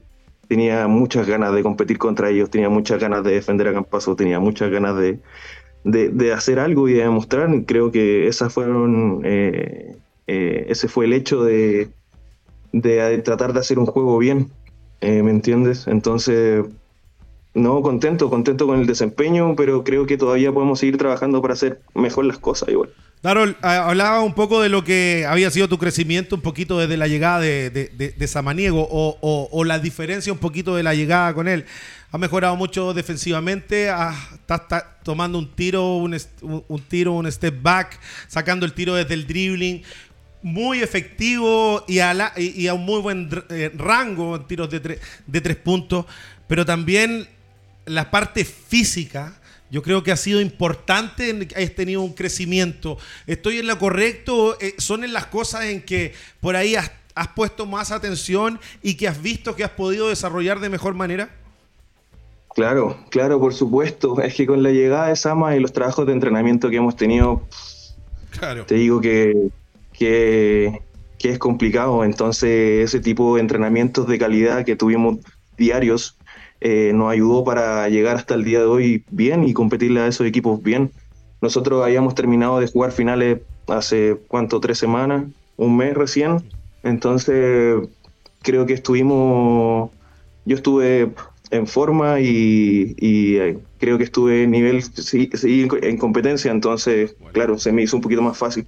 tenía muchas ganas de competir contra ellos, tenía muchas ganas de defender a Campaso, tenía muchas ganas de, de, hacer algo y de demostrar. Creo que esas fueron, eh, eh, ese fue el hecho de, de, tratar de hacer un juego bien, ¿me entiendes? Entonces no, contento, contento con el desempeño, pero creo que todavía podemos seguir trabajando para hacer mejor las cosas igual. Darol, hablaba un poco de lo que había sido tu crecimiento un poquito desde la llegada de, Samaniego o, la diferencia un poquito de la llegada con él. Ha mejorado mucho defensivamente, está, tomando un tiro, un, tiro, un step back, sacando el tiro desde el dribbling, muy efectivo y a, y, a un muy buen eh, rango en tiros de, de tres puntos, pero también la parte física, yo creo que ha sido importante, has tenido un crecimiento. ¿Estoy en lo correcto? Eh, ¿Son en las cosas en que por ahí has, puesto más atención y que has visto que has podido desarrollar de mejor manera? Claro, claro, por supuesto. Es que con la llegada de Sama y los trabajos de entrenamiento que hemos tenido, te digo que, que, que es complicado. Entonces, ese tipo de entrenamientos de calidad que tuvimos diarios, eh, nos ayudó para llegar hasta el día de hoy bien y competirle a esos equipos bien. Nosotros habíamos terminado de jugar finales hace, ¿cuánto? Tres semanas, un mes recién. Entonces, creo que estuvimos yo estuve en forma y, y creo que estuve en nivel, sí, sí, en competencia, entonces, claro, se me hizo un poquito más fácil.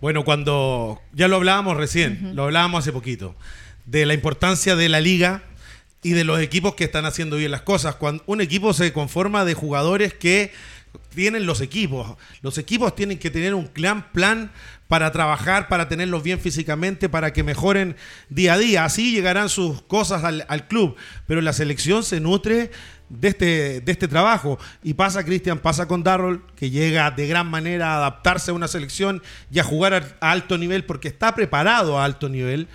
Bueno, cuando ya lo hablábamos recién, lo hablábamos hace poquito, de la importancia de la liga y de los equipos que están haciendo bien las cosas. Cuando un equipo se conforma de jugadores que tienen los equipos. Los equipos tienen que tener un gran plan para trabajar, para tenerlos bien físicamente, para que mejoren día a día. Así llegarán sus cosas al, al club. Pero la selección se nutre de este, de este trabajo. Y pasa, Cristian, pasa con Darrell, que llega de gran manera a adaptarse a una selección y a jugar a, alto nivel porque está preparado a alto nivel.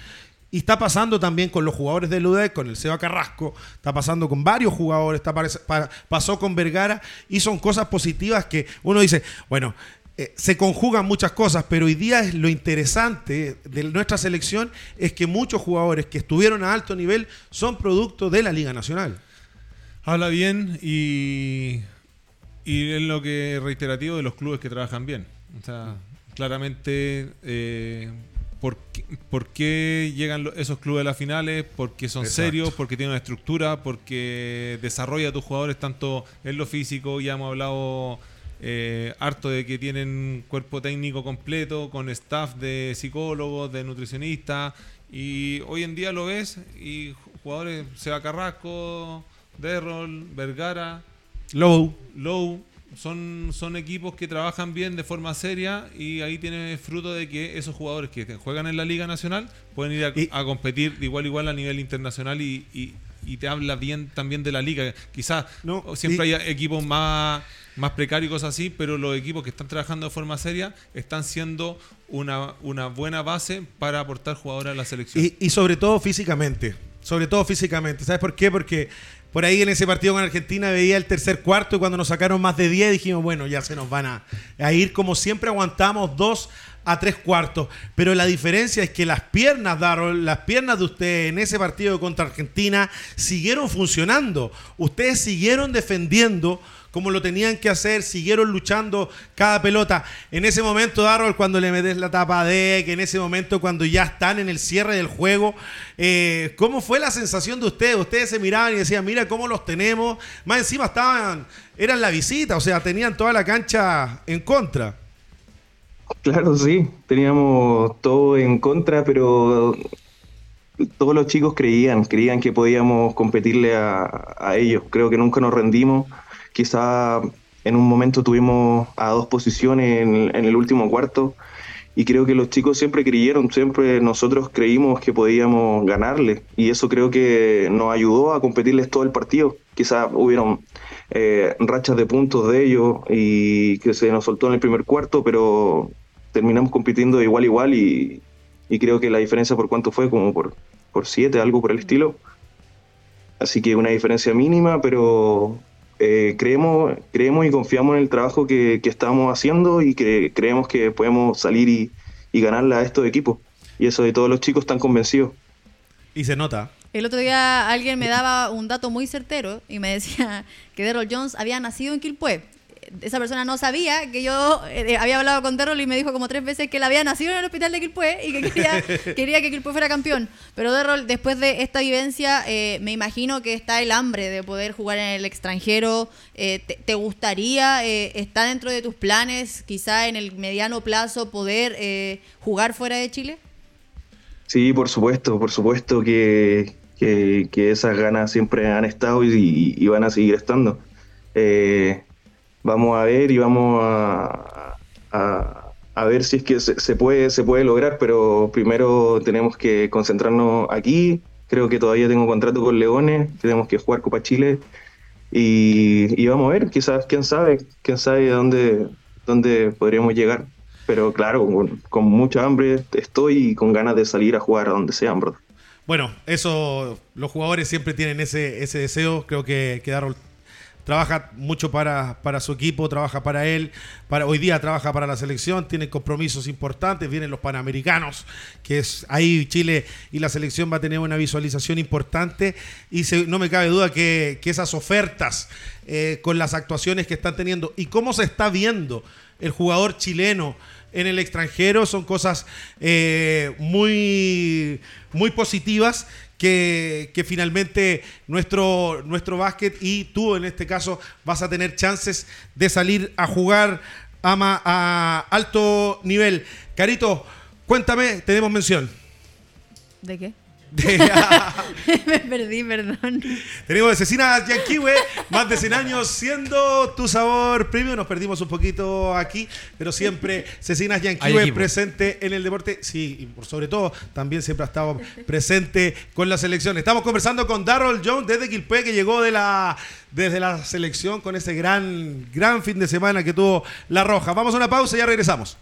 Y está pasando también con los jugadores de UDEC, con el Seba Carrasco, está pasando con varios jugadores, está, pasó con Vergara y son cosas positivas que uno dice, bueno, eh, se conjugan muchas cosas, pero hoy día es lo interesante de nuestra selección es que muchos jugadores que estuvieron a alto nivel son producto de la Liga Nacional. Habla bien y, y es lo que reiterativo de los clubes que trabajan bien. O sea, claramente, eh, ¿por, qué, llegan esos clubes a las finales? Porque son serios, porque tienen una estructura, porque desarrolla a tus jugadores tanto en lo físico, ya hemos hablado eh, harto de que tienen cuerpo técnico completo, con staff de psicólogos, de nutricionistas, y hoy en día lo ves, y jugadores, Seba Carrasco, Derrol, Vergara, Low. Low, son, son equipos que trabajan bien de forma seria y ahí tiene fruto de que esos jugadores que juegan en la Liga Nacional pueden ir a, competir de igual a igual a nivel internacional y, y, te habla bien también de la liga. Quizás no, siempre hay equipos más, más precarios y cosas así, pero los equipos que están trabajando de forma seria están siendo una, una buena base para aportar jugadores a la selección. Y, y sobre todo físicamente. Sobre todo físicamente. ¿Sabes por qué? Porque por ahí en ese partido con Argentina veía el tercer cuarto y cuando nos sacaron más de 10 dijimos, bueno, ya se nos van a, ir como siempre aguantamos dos a tres cuartos. Pero la diferencia es que las piernas, Darrell, las piernas de usted en ese partido contra Argentina siguieron funcionando. Ustedes siguieron defendiendo como lo tenían que hacer, siguieron luchando cada pelota. En ese momento, Darrell, cuando le metes la tapa de, que en ese momento cuando ya están en el cierre del juego, eh, ¿cómo fue la sensación de ustedes? Ustedes se miraban y decían, mira cómo los tenemos. Más encima estaban, eran la visita, o sea, tenían toda la cancha en contra. Claro, sí, teníamos todo en contra, pero todos los chicos creían, creían que podíamos competirle a, a ellos. Creo que nunca nos rendimos Quizá en un momento tuvimos a dos posiciones en, el último cuarto y creo que los chicos siempre creyeron, siempre nosotros creímos que podíamos ganarle y eso creo que nos ayudó a competirles todo el partido. Quizá hubieron eh, rachas de puntos de ellos y que se nos soltó en el primer cuarto, pero terminamos compitiendo igual igual y, y creo que la diferencia por cuánto fue como por, por siete, algo por el estilo. Así que una diferencia mínima, pero eh, creemos, creemos y confiamos en el trabajo que, estamos haciendo y que creemos que podemos salir y, y ganarle a estos equipos. Y eso de todos los chicos están convencidos. Y se nota. El otro día alguien me daba un dato muy certero y me decía que Daryl Jones había nacido en Quilpué esa persona no sabía que yo eh, había hablado con Derrol y me dijo como tres veces que él había nacido en el hospital de Quilpué y que quería, quería que Quilpué fuera campeón. Pero Derrol, después de esta vivencia, eh, me imagino que está el hambre de poder jugar en el extranjero. Eh, te, gustaría, está dentro de tus planes, quizá en el mediano plazo, poder jugar fuera de Chile? Sí, por supuesto, por supuesto que, que, esas ganas siempre han estado y, van a seguir estando. Eh, vamos a ver y vamos a, a, ver si es que se, puede, se puede lograr, pero primero tenemos que concentrarnos aquí. Creo que todavía tengo contrato con Leones, tenemos que jugar Copa Chile y, vamos a ver, quizás, quién sabe, quién sabe dónde, dónde podríamos llegar. Pero claro, con, mucha hambre estoy y con ganas de salir a jugar a donde sea, bro. Bueno, eso, los jugadores siempre tienen ese, ese deseo. Creo que quedaron trabaja mucho para, para, su equipo, trabaja para él, para, hoy día trabaja para la selección, tiene compromisos importantes, vienen los Panamericanos, que es ahí Chile y la selección va a tener una visualización importante. Y no me cabe duda que, esas ofertas eh, con las actuaciones que están teniendo y cómo se está viendo el jugador chileno en el extranjero son cosas eh, muy, muy positivas que, que finalmente nuestro, nuestro básquet y tú en este caso vas a tener chances de salir a jugar a, ma- a alto nivel. Carito, cuéntame, tenemos mención. ¿De qué? De- Me perdí, perdón. tenemos de Cecinas Yanquiwe, más de 100 años siendo tu sabor premium. Nos perdimos un poquito aquí, pero siempre Cecinas equipo. presente en el deporte. Sí, y por sobre todo también siempre ha estado presente con la selección. Estamos conversando con Darrell Jones desde Quilpue, que llegó de la, desde la selección con ese gran, gran fin de semana que tuvo La Roja. Vamos a una pausa y ya regresamos.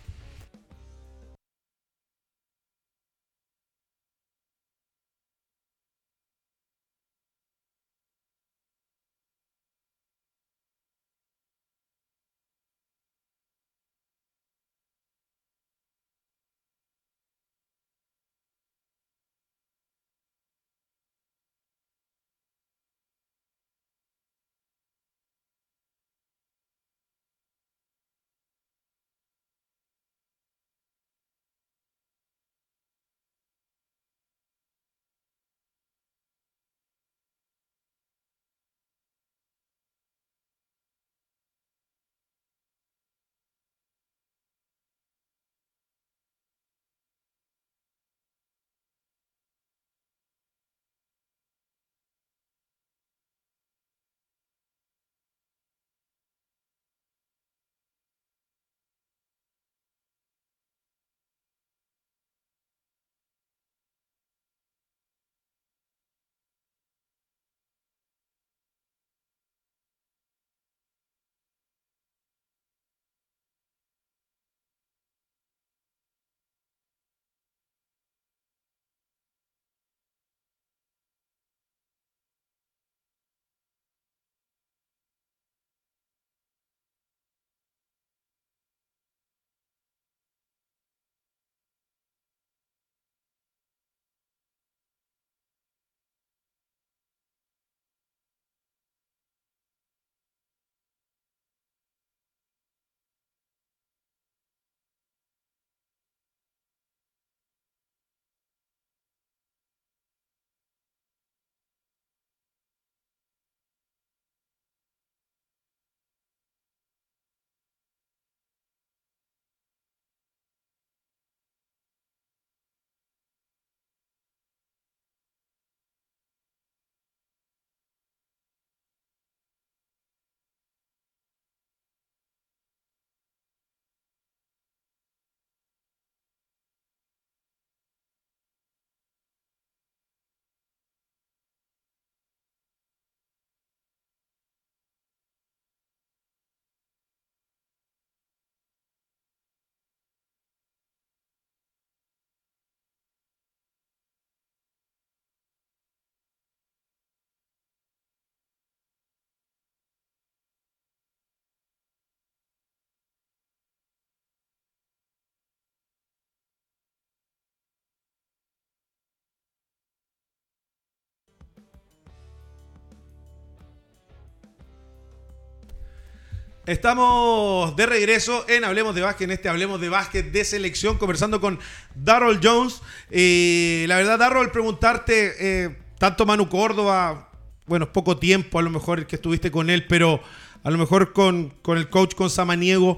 Estamos de regreso en Hablemos de Básquet, en este Hablemos de Básquet de selección, conversando con Darrell Jones. Eh, la verdad, Darrell, preguntarte, eh, tanto Manu Córdoba, bueno, poco tiempo a lo mejor el que estuviste con él, pero a lo mejor con, con el coach, con Samaniego,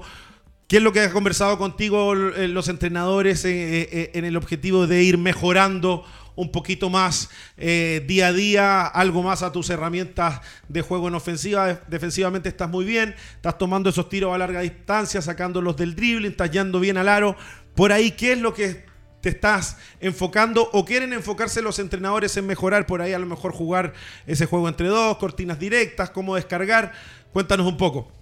¿qué es lo que ha conversado contigo eh, los entrenadores eh, en el objetivo de ir mejorando un poquito más eh, día a día, algo más a tus herramientas de juego en ofensiva. De- Defensivamente estás muy bien, estás tomando esos tiros a larga distancia, sacándolos del dribbling, estás yendo bien al aro. Por ahí, ¿qué es lo que te estás enfocando o quieren enfocarse los entrenadores en mejorar por ahí a lo mejor jugar ese juego entre dos, cortinas directas, cómo descargar? Cuéntanos un poco.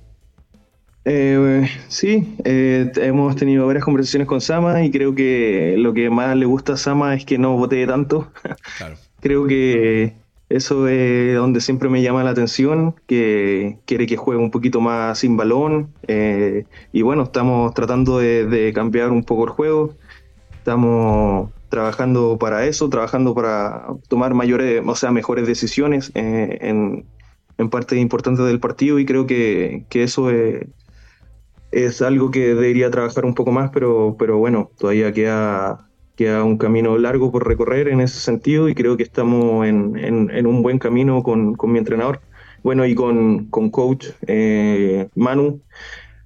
Eh, sí, eh, hemos tenido varias conversaciones con Sama y creo que lo que más le gusta a Sama es que no botee tanto. Claro. Creo que eso es donde siempre me llama la atención, que quiere que juegue un poquito más sin balón. eh, y bueno, estamos tratando de, de cambiar un poco el juego. Estamos trabajando para eso, trabajando para tomar mayores, o sea, mejores decisiones eh, en, en partes importantes del partido y creo que, que eso es, es algo que debería trabajar un poco más, pero, pero bueno, todavía queda, queda un camino largo por recorrer en ese sentido y creo que estamos en, en, un buen camino con, con, mi entrenador. Bueno, y con, con coach eh, Manu,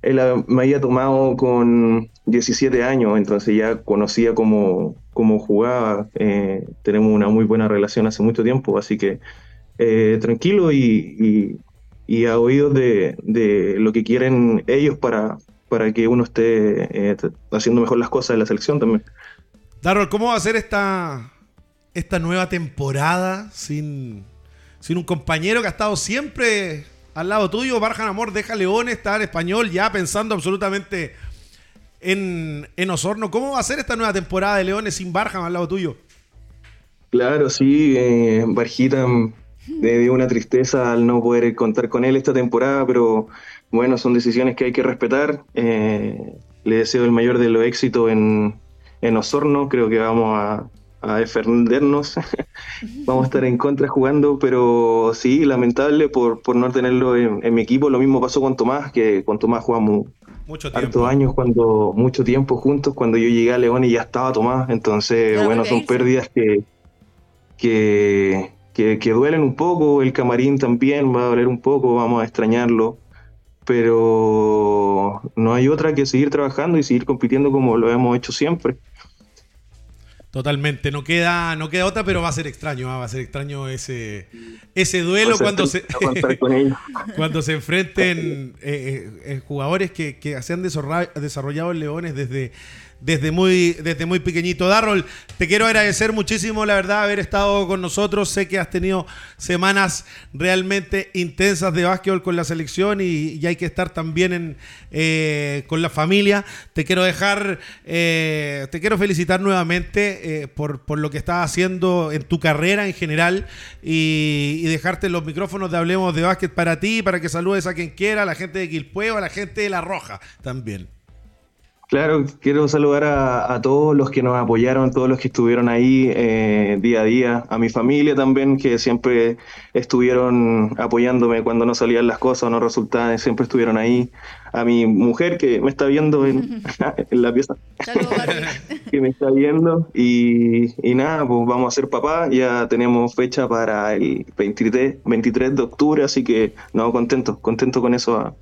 él me había tomado con 17 años, entonces ya conocía cómo, cómo jugaba, eh, tenemos una muy buena relación hace mucho tiempo, así que eh, tranquilo y, y, a oídos de, de, lo que quieren ellos para, para que uno esté haciendo mejor las cosas en la selección también. Darrell, ¿cómo va a ser esta, esta nueva temporada sin, sin un compañero que ha estado siempre al lado tuyo? Barjan Amor deja León estar español ya pensando absolutamente en, en, Osorno. ¿Cómo va a ser esta nueva temporada de Leones sin Barjan al lado tuyo? Claro, sí, eh, Barjita me dio una tristeza al no poder contar con él esta temporada, pero bueno, son decisiones que hay que respetar. Eh, le deseo el mayor de los éxitos en, en Osorno, creo que vamos a, defendernos, vamos a estar en contra jugando, pero sí, lamentable por, por no tenerlo en, mi equipo. Lo mismo pasó con Tomás, que con Tomás jugamos mucho hartos años, cuando mucho tiempo juntos, cuando yo llegué a León y ya estaba Tomás, entonces, bueno, son pérdidas que, que, que, que duelen un poco, el camarín también va a doler un poco, vamos a extrañarlo pero no hay otra que seguir trabajando y seguir compitiendo como lo hemos hecho siempre. Totalmente, no queda, no queda otra, pero va a ser extraño, ¿ah? va a ser extraño ese, ese duelo cuando se, cuando se enfrenten eh, eh, eh, jugadores que, que se han desarrollado en Leones desde, desde muy, desde muy pequeñito. Darrol, te quiero agradecer muchísimo, la verdad, haber estado con nosotros. Sé que has tenido semanas realmente intensas de básquetbol con la selección y, hay que estar también en, eh, con la familia. Te quiero dejar, eh, te quiero felicitar nuevamente eh, por, por, lo que estás haciendo en tu carrera en general y, dejarte los micrófonos de Hablemos de Básquet para ti, para que saludes a quien quiera, a la gente de Quilpueo, a la gente de La Roja también. Claro, quiero saludar a, todos los que nos apoyaron, todos los que estuvieron ahí eh, día a día, a mi familia también, que siempre estuvieron apoyándome cuando no salían las cosas o no resultaban, siempre estuvieron ahí, a mi mujer que me está viendo en, la pieza, que me está viendo, y, nada, pues vamos a ser papá, ya tenemos fecha para el 23, 23 de octubre, así que no, contento, contento con eso.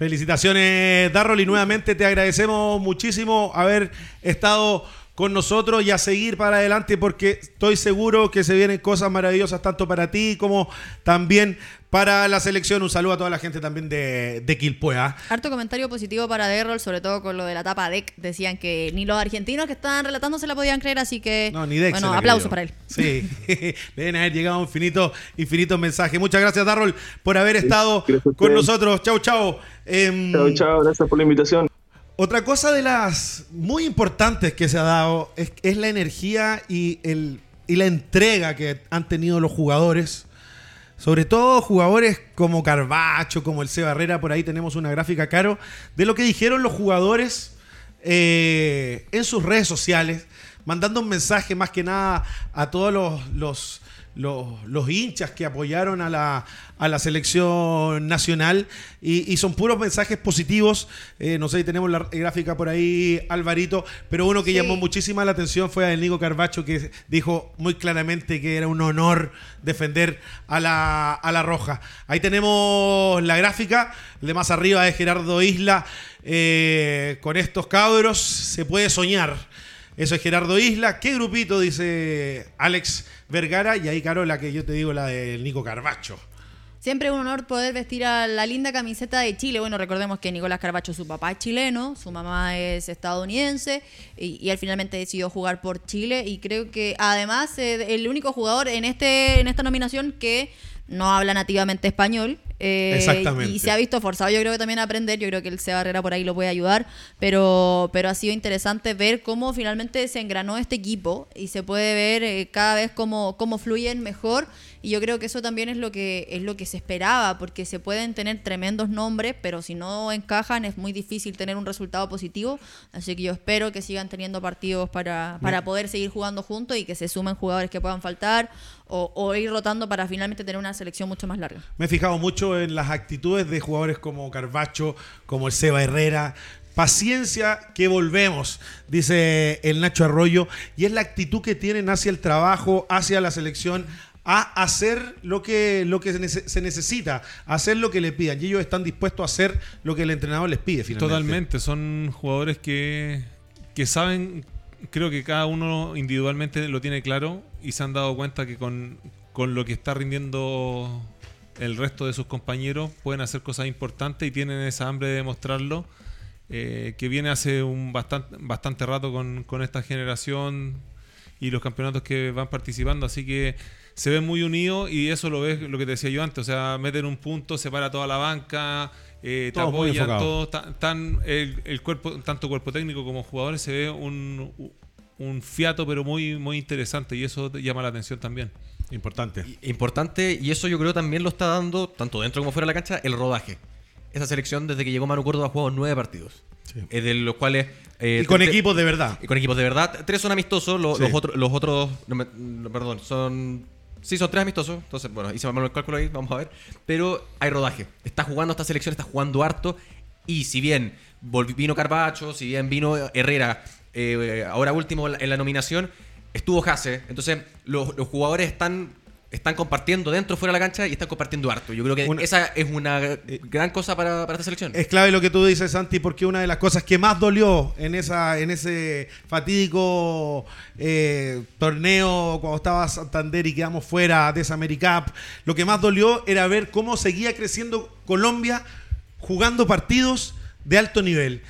Felicitaciones, Darrol, y nuevamente te agradecemos muchísimo haber estado con nosotros y a seguir para adelante porque estoy seguro que se vienen cosas maravillosas tanto para ti como también para la selección. Un saludo a toda la gente también de, de Quilpue. ¿ah? Harto comentario positivo para Derrol, sobre todo con lo de la tapa DEC. Decían que ni los argentinos que estaban relatando se la podían creer, así que. No, ni Deck Bueno, aplauso para él. Sí, le deben haber llegado un infinito, infinito mensaje. Muchas gracias, Darrol, por haber estado con nosotros. Chau, chau. Em, chau, chau. Gracias por la invitación. Otra cosa de las muy importantes que se ha dado es, la energía y, la entrega que han tenido los jugadores. Sobre todo jugadores como Carbacho, como el C. Barrera, por ahí tenemos una gráfica caro, de lo que dijeron los jugadores eh, en sus redes sociales, mandando un mensaje más que nada a todos los, hinchas que apoyaron a la, a la selección nacional y, son puros mensajes positivos. Eh, no sé si tenemos la gráfica por ahí, Alvarito, pero uno que llamó muchísima la atención fue a el Nico Carbacho que dijo muy claramente que era un honor defender a la, a la Roja. Ahí tenemos la gráfica, de más arriba es Gerardo Isla. Eh, con estos cabros se puede soñar. Eso es Gerardo Isla. ¿Qué grupito? Dice Alex Vergara. Y ahí, Caro, la que yo te digo, la del Nico Carbacho. Siempre un honor poder vestir a la linda camiseta de Chile. Bueno, recordemos que Nicolás Carbacho, su papá es chileno, su mamá es estadounidense y, él finalmente decidió jugar por Chile. Y creo que además eh, el único jugador en, este, en esta nominación que no habla nativamente español. Eh, Exactamente. Y se ha visto forzado, yo creo que también a aprender, yo creo que el Seba Barrera por ahí lo puede ayudar, pero, pero ha sido interesante ver cómo finalmente se engranó este equipo y se puede ver eh, cada vez cómo, cómo fluyen mejor y yo creo que eso también es lo que es lo que se esperaba porque se pueden tener tremendos nombres pero si no encajan es muy difícil tener un resultado positivo. Así que yo espero que sigan teniendo partidos para, para poder seguir jugando juntos y que se sumen jugadores que puedan faltar o, ir rotando para finalmente tener una selección mucho más larga. Me he fijado mucho en las actitudes de jugadores como Carvacho, como el Seba Herrera, Paciencia que volvemos, dice el Nacho Arroyo, y es la actitud que tienen hacia el trabajo, hacia la selección, a hacer lo que, lo que se, nece- se necesita, hacer lo que le pidan. Y ellos están dispuestos a hacer lo que el entrenador les pide, finalmente. Totalmente, son jugadores que, que saben, creo que cada uno individualmente lo tiene claro y se han dado cuenta que con, con lo que está rindiendo el resto de sus compañeros pueden hacer cosas importantes y tienen esa hambre de demostrarlo, eh, que viene hace un bastante, bastante rato con, con esta generación y los campeonatos que van participando, así que se ven muy unidos y eso lo ves lo que te decía yo antes, o sea, meten un punto, separa toda la banca, eh, te Todos muy apoyan, enfocados. todos tan, tan- el, el cuerpo, tanto cuerpo técnico como jugadores se ve un, un fiato pero muy muy interesante y eso te llama la atención también. Importante. Importante, y eso yo creo también lo está dando, tanto dentro como fuera de la cancha, el rodaje. Esa selección, desde que llegó Manu Córdoba, ha jugado nueve partidos. Sí. eh, de los cuales. eh, y con equipos de verdad. y con equipos de verdad. Tres son amistosos, lo- Sí. los, otros, los otros. no me- no, perdón, son. Sí, son tres amistosos. Entonces, bueno, hice mal el cálculo ahí, vamos a ver. Pero hay rodaje. Está jugando esta selección, está jugando harto. Y si bien vino Carbacho, si bien vino Herrera, eh, ahora último en la, nominación, estuvo Jase. Entonces, los jugadores están. Están compartiendo dentro, fuera de la cancha y están compartiendo harto. Yo creo que Una- esa es una gran cosa para, para esta selección. Es clave lo que tú dices, Santi, porque una de las cosas que más dolió en esa, en ese fatídico eh, torneo cuando estaba Santander y quedamos fuera de esa AmeriCup, lo que más dolió era ver cómo seguía creciendo Colombia jugando partidos de alto nivel.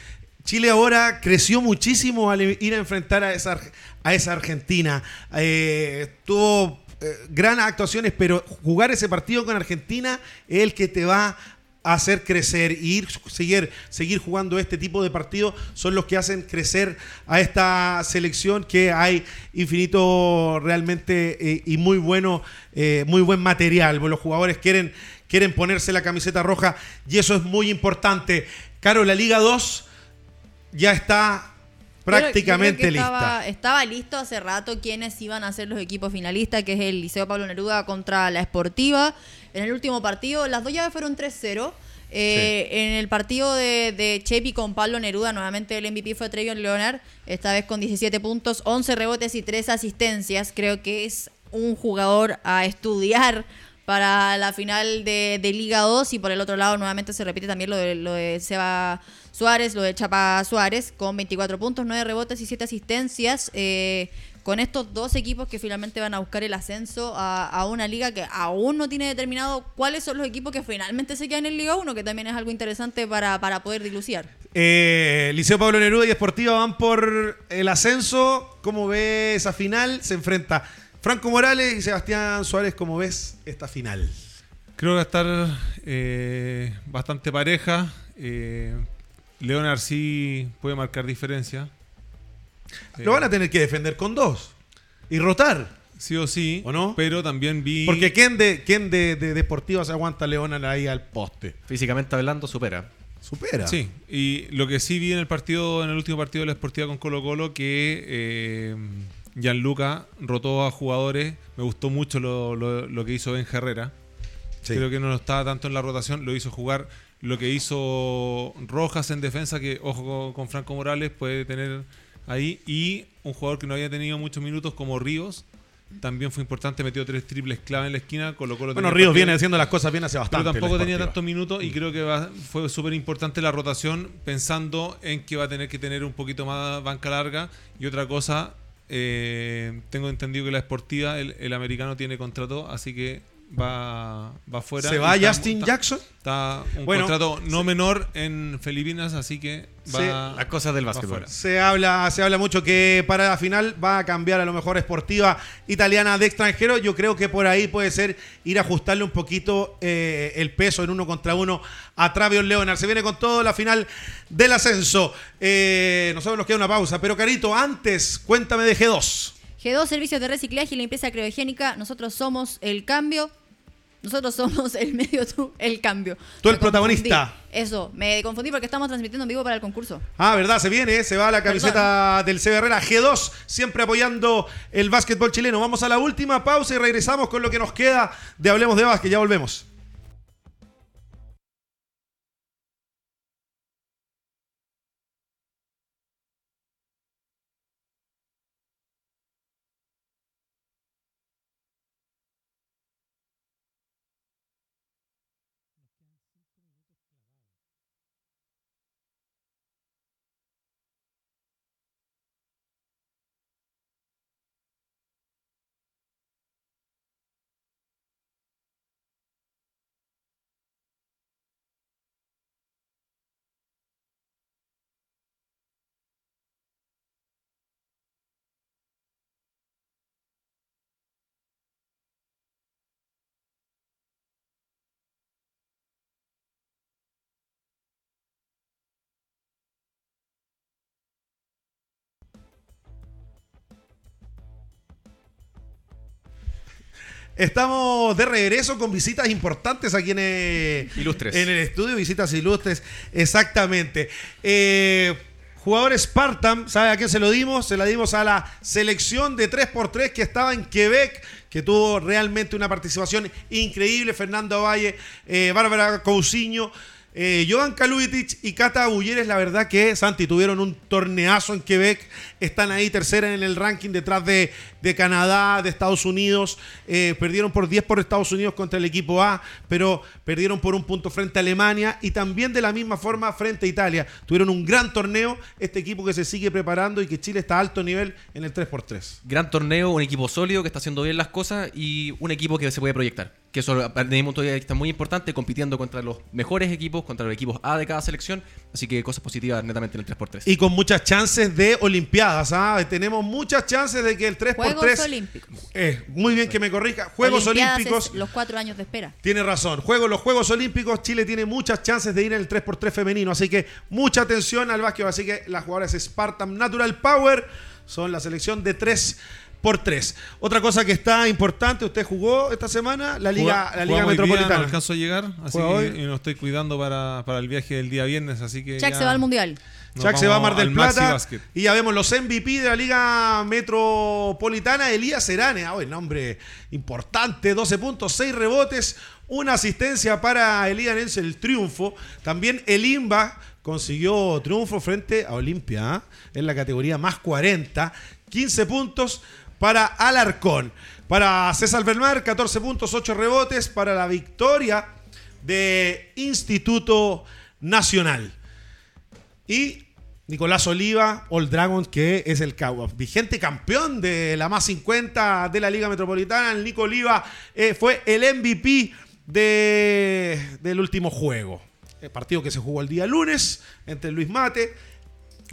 Chile ahora creció muchísimo al ir a enfrentar a esa, a esa Argentina. Eh, tuvo eh, gran actuaciones, pero jugar ese partido con Argentina es el que te va a hacer crecer y ir, seguir, seguir jugando este tipo de partidos son los que hacen crecer a esta selección que hay infinito realmente eh, y muy bueno, eh, muy buen material. Los jugadores quieren, quieren ponerse la camiseta roja y eso es muy importante. Caro, la Liga 2 ya está prácticamente Yo creo que lista. Estaba, estaba listo hace rato quienes iban a ser los equipos finalistas, que es el Liceo Pablo Neruda contra la Esportiva. En el último partido, las dos llaves fueron 3-0. Eh, En el partido de, de Chepi con Pablo Neruda, nuevamente el MVP fue Trevion Leonard, esta vez con 17 puntos, 11 rebotes y 3 asistencias. Creo que es un jugador a estudiar para la final de, Liga 2 y por el otro lado nuevamente se repite también lo de, Seba Suárez, lo de Chapa Suárez con 24 puntos, 9 rebotes y 7 asistencias. eh, con estos dos equipos que finalmente van a buscar el ascenso a, una liga que aún no tiene determinado cuáles son los equipos que finalmente se quedan en Liga 1, que también es algo interesante para, para poder diluciar. Eh, Liceo Pablo Neruda y Esportiva van por el ascenso. ¿Cómo ves esa final? Se enfrenta Franco Morales y Sebastián Suárez. ¿Cómo ves esta final? Creo que va a estar eh, bastante pareja. Eh, Leonard sí puede marcar diferencia. Lo van a tener que defender con dos y rotar. Sí o sí. ¿O no? Pero también vi. Porque ¿quién de, quién de, de Deportiva se aguanta a Leonard ahí al poste? Físicamente hablando, supera. Supera. Sí, y lo que sí vi en el partido, en el último partido de la Esportiva con Colo Colo, que eh, Gianluca rotó a jugadores. Me gustó mucho lo, lo- lo que hizo Ben Herrera. Sí. Creo que no estaba tanto en la rotación, lo hizo jugar lo que hizo Rojas en defensa, que ojo con, Franco Morales puede tener ahí, y un jugador que no había tenido muchos minutos como Ríos, también fue importante, metió tres triples clave en la esquina, Colo Colo Bueno, Ríos partido- viene haciendo las cosas bien hace bastante. pero tampoco tenía tantos minutos y creo que va- fue súper importante la rotación pensando en que va a tener que tener un poquito más banca larga y otra cosa, eh, tengo entendido que la esportiva, el, el americano tiene contrato, así que va, va fuera. ¿Se va está- Justin está- Jackson? Está un Bueno, contrato no menor en Filipinas, así que va, Sí, Las cosas del básquetbol. fuera. Se habla, se habla mucho que para la final va a cambiar a lo mejor esportiva italiana de extranjero. Yo creo que por ahí puede ser ir a ajustarle un poquito eh, el peso en uno contra uno a Travion Leonard. Se viene con todo la final del ascenso. Eh, nosotros nos queda una pausa, pero Carito, antes cuéntame de G2. G2 Servicios de Reciclaje y Limpieza Criogénica. Nosotros somos el cambio. Nosotros somos el medio, tú, el cambio. Tú el Me protagonista. confundí. Eso, me confundí porque estamos transmitiendo en vivo para el concurso. Ah, ¿verdad? Se viene, se va la camiseta del CB Herrera G2, siempre apoyando el básquetbol chileno. Vamos a la última pausa y regresamos con lo que nos queda de Hablemos de Básquet. Ya volvemos. Estamos de regreso con visitas importantes aquí en, eh, Ilustres. en el estudio, visitas ilustres, exactamente. Eh, jugador Spartan, ¿sabe a quién se lo dimos? Se la dimos a la selección de 3x3 que estaba en Quebec, que tuvo realmente una participación increíble. Fernando Valle, eh, Bárbara Cousiño. Eh, Jovan Kaluitic y Cata Bulleres, la verdad que Santi tuvieron un torneazo en Quebec, están ahí tercera en el ranking detrás de, de Canadá, de Estados Unidos, Eh, perdieron por 10 por Estados Unidos contra el equipo A, pero perdieron por un punto frente a Alemania y también de la misma forma frente a Italia. Tuvieron un gran torneo, este equipo que se sigue preparando y que Chile está a alto nivel en el 3x3. Gran torneo, un equipo sólido que está haciendo bien las cosas y un equipo que se puede proyectar. Que eso, desde mi punto de vista, es muy importante, compitiendo contra los mejores equipos, contra los equipos A de cada selección. Así que cosas positivas netamente en el 3x3. Y con muchas chances de Olimpiadas, ¿ah? tenemos muchas chances de que el 3x3... Juegos Olímpicos. Eh, muy bien que me corrija. Juegos Olimpiadas Olímpicos. los cuatro años de espera. Tiene razón. Juego, los Juegos Olímpicos, Chile tiene muchas chances de ir en el 3x3 femenino. Así que mucha atención al básquet. Así que las jugadoras Spartan Natural Power son la selección de 3x3. Otra cosa que está importante, usted jugó esta semana la Liga, Juga- la Liga hoy día, Metropolitana. no alcanzo a llegar, así hoy. que y me estoy cuidando para, para el viaje del día viernes, así que Jack ya se va al mundial. Chuck se va a Mar del Plata. Y ya vemos los MVP de la Liga Metropolitana. Elías Serane, ah, el nombre importante: 12 puntos, 6 rebotes, una asistencia para Elías Nense, el triunfo. También el IMBA consiguió triunfo frente a Olimpia ¿ah? en la categoría más 40. 15 puntos para Alarcón. Para César Belmar, 14 puntos, 8 rebotes para la victoria de Instituto Nacional. Y Nicolás Oliva, All Dragons, que es el vigente campeón de la más 50 de la Liga Metropolitana. Nico Oliva eh, fue el MVP de- del último juego. El partido que se jugó el día lunes entre Luis Mate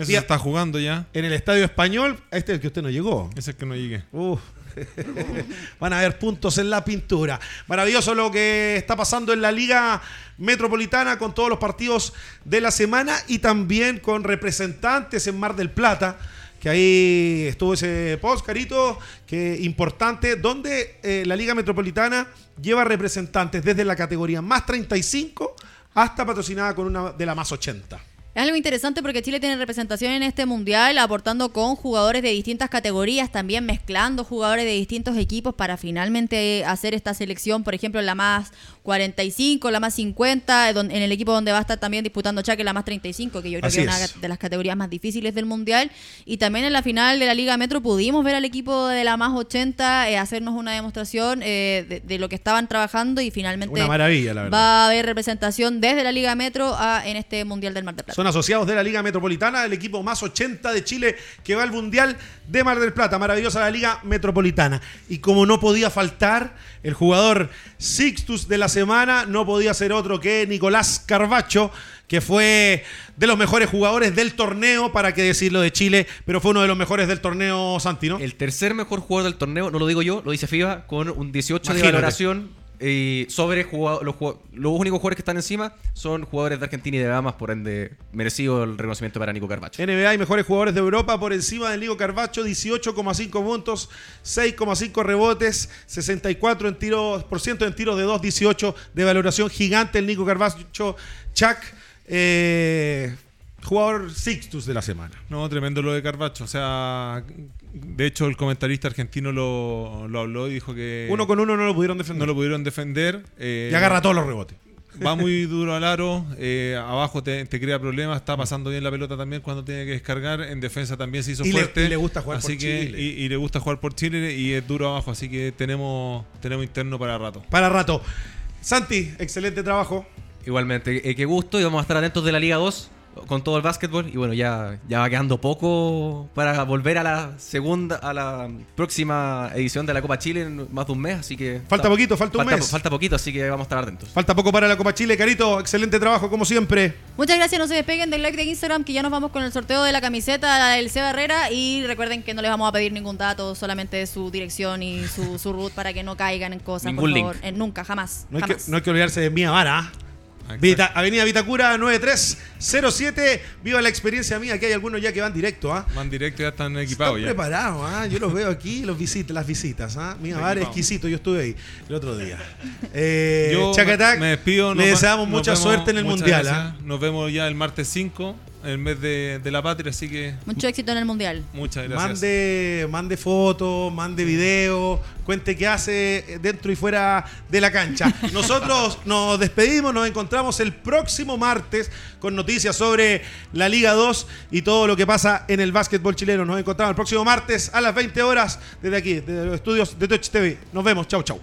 Día- se está jugando ya. en el Estadio Español. Este es el que usted no llegó. Ese es que no llegué. Uf. Van a haber puntos en la pintura. Maravilloso lo que está pasando en la Liga Metropolitana con todos los partidos de la semana y también con representantes en Mar del Plata. Que ahí estuvo ese post, Carito, que importante, donde eh, la Liga Metropolitana lleva representantes desde la categoría más 35 hasta patrocinada con una de la más 80. Es algo interesante porque Chile tiene representación en este mundial, aportando con jugadores de distintas categorías, también mezclando jugadores de distintos equipos para finalmente hacer esta selección, por ejemplo, la más 45, la más 50, don- en el equipo donde va a estar también disputando Chaque la más 35, que yo creo Así que es una de las categorías más difíciles del mundial. Y también en la final de la Liga Metro pudimos ver al equipo de la más 80 eh, hacernos una demostración eh, de, de lo que estaban trabajando y finalmente Una maravilla, la verdad. va a haber representación desde la Liga Metro a, en este mundial del Mar del Plata. Son asociados de la Liga Metropolitana, el equipo más 80 de Chile que va al Mundial de Mar del Plata. Maravillosa la Liga Metropolitana. Y como no podía faltar, el jugador Sixtus de la semana no podía ser otro que Nicolás Carbacho, que fue de los mejores jugadores del torneo, para qué decirlo de Chile, pero fue uno de los mejores del torneo Santino. El tercer mejor jugador del torneo, no lo digo yo, lo dice FIBA, con un 18 Imagínate. de valoración. Y sobre los, únicos jugadores que están encima son jugadores de Argentina y de Bahamas, por ende, merecido el reconocimiento para Nico Carbacho. NBA y mejores jugadores de Europa por encima del Nico Carbacho, 18,5 puntos, 6,5 rebotes, 64 en tiros, por ciento en tiros de 2, 18 de valoración gigante el Nico Carbacho, Chuck, eh, jugador Sixtus de la semana. No, tremendo lo de Carvacho. O sea, de hecho, el comentarista argentino lo, lo habló y dijo que Uno con uno no lo pudieron defender. no lo pudieron defender. eh, y agarra todos los rebotes. Va muy duro al aro, eh, abajo te, te crea problemas, está pasando bien la pelota también cuando tiene que descargar, en defensa también se hizo Y le- fuerte. y le gusta jugar así por que, Chile. Y, y le gusta jugar por Chile y es duro abajo, así que tenemos, tenemos interno para rato. Para rato. Santi, excelente trabajo. Igualmente, eh, qué gusto y vamos a estar atentos de la Liga 2 con todo el básquetbol. Y bueno, ya, ya va quedando poco para volver a la segunda, a la próxima edición de la Copa Chile en más de un mes, así que... Falta poquito, falta un falta, mes. Falta poquito, así que vamos a estar atentos. Falta poco para la Copa Chile, Carito. Excelente trabajo, como siempre. Muchas gracias, no se despeguen del like de Instagram, que ya nos vamos con el sorteo de la camiseta del Seba Herrera. Y recuerden que no les vamos a pedir ningún dato, solamente su dirección y su, su root para que no caigan en cosas, Ningún por favor. link. Eh, nunca, jamás. No hay, que, no hay que olvidarse de Mía Vara. Vita- Avenida Vitacura 9307. Viva la experiencia mía, que hay algunos ya que van directo, ¿ah? Van directo ya están Están equipados ya. preparados, ¿ah? Yo los veo aquí, los visitas, las visitas, ¿ah? Mira, bar exquisito, yo estuve ahí el otro día. Eh, Yo Chacatac, me despido. le deseamos mucha vemos, suerte en el Mundial. ¿ah? Nos vemos ya el martes 5, el mes de, de la patria, así que Mucho éxito en el mundial. muchas gracias. Mande, mande fotos, mande video, cuente qué hace dentro y fuera de la cancha. Nosotros nos despedimos, nos encontramos el próximo martes con noticias sobre la Liga 2 y todo lo que pasa en el básquetbol chileno. Nos encontramos el próximo martes a las 20 horas desde aquí, desde los estudios de Touch TV. Nos vemos, chau, chau.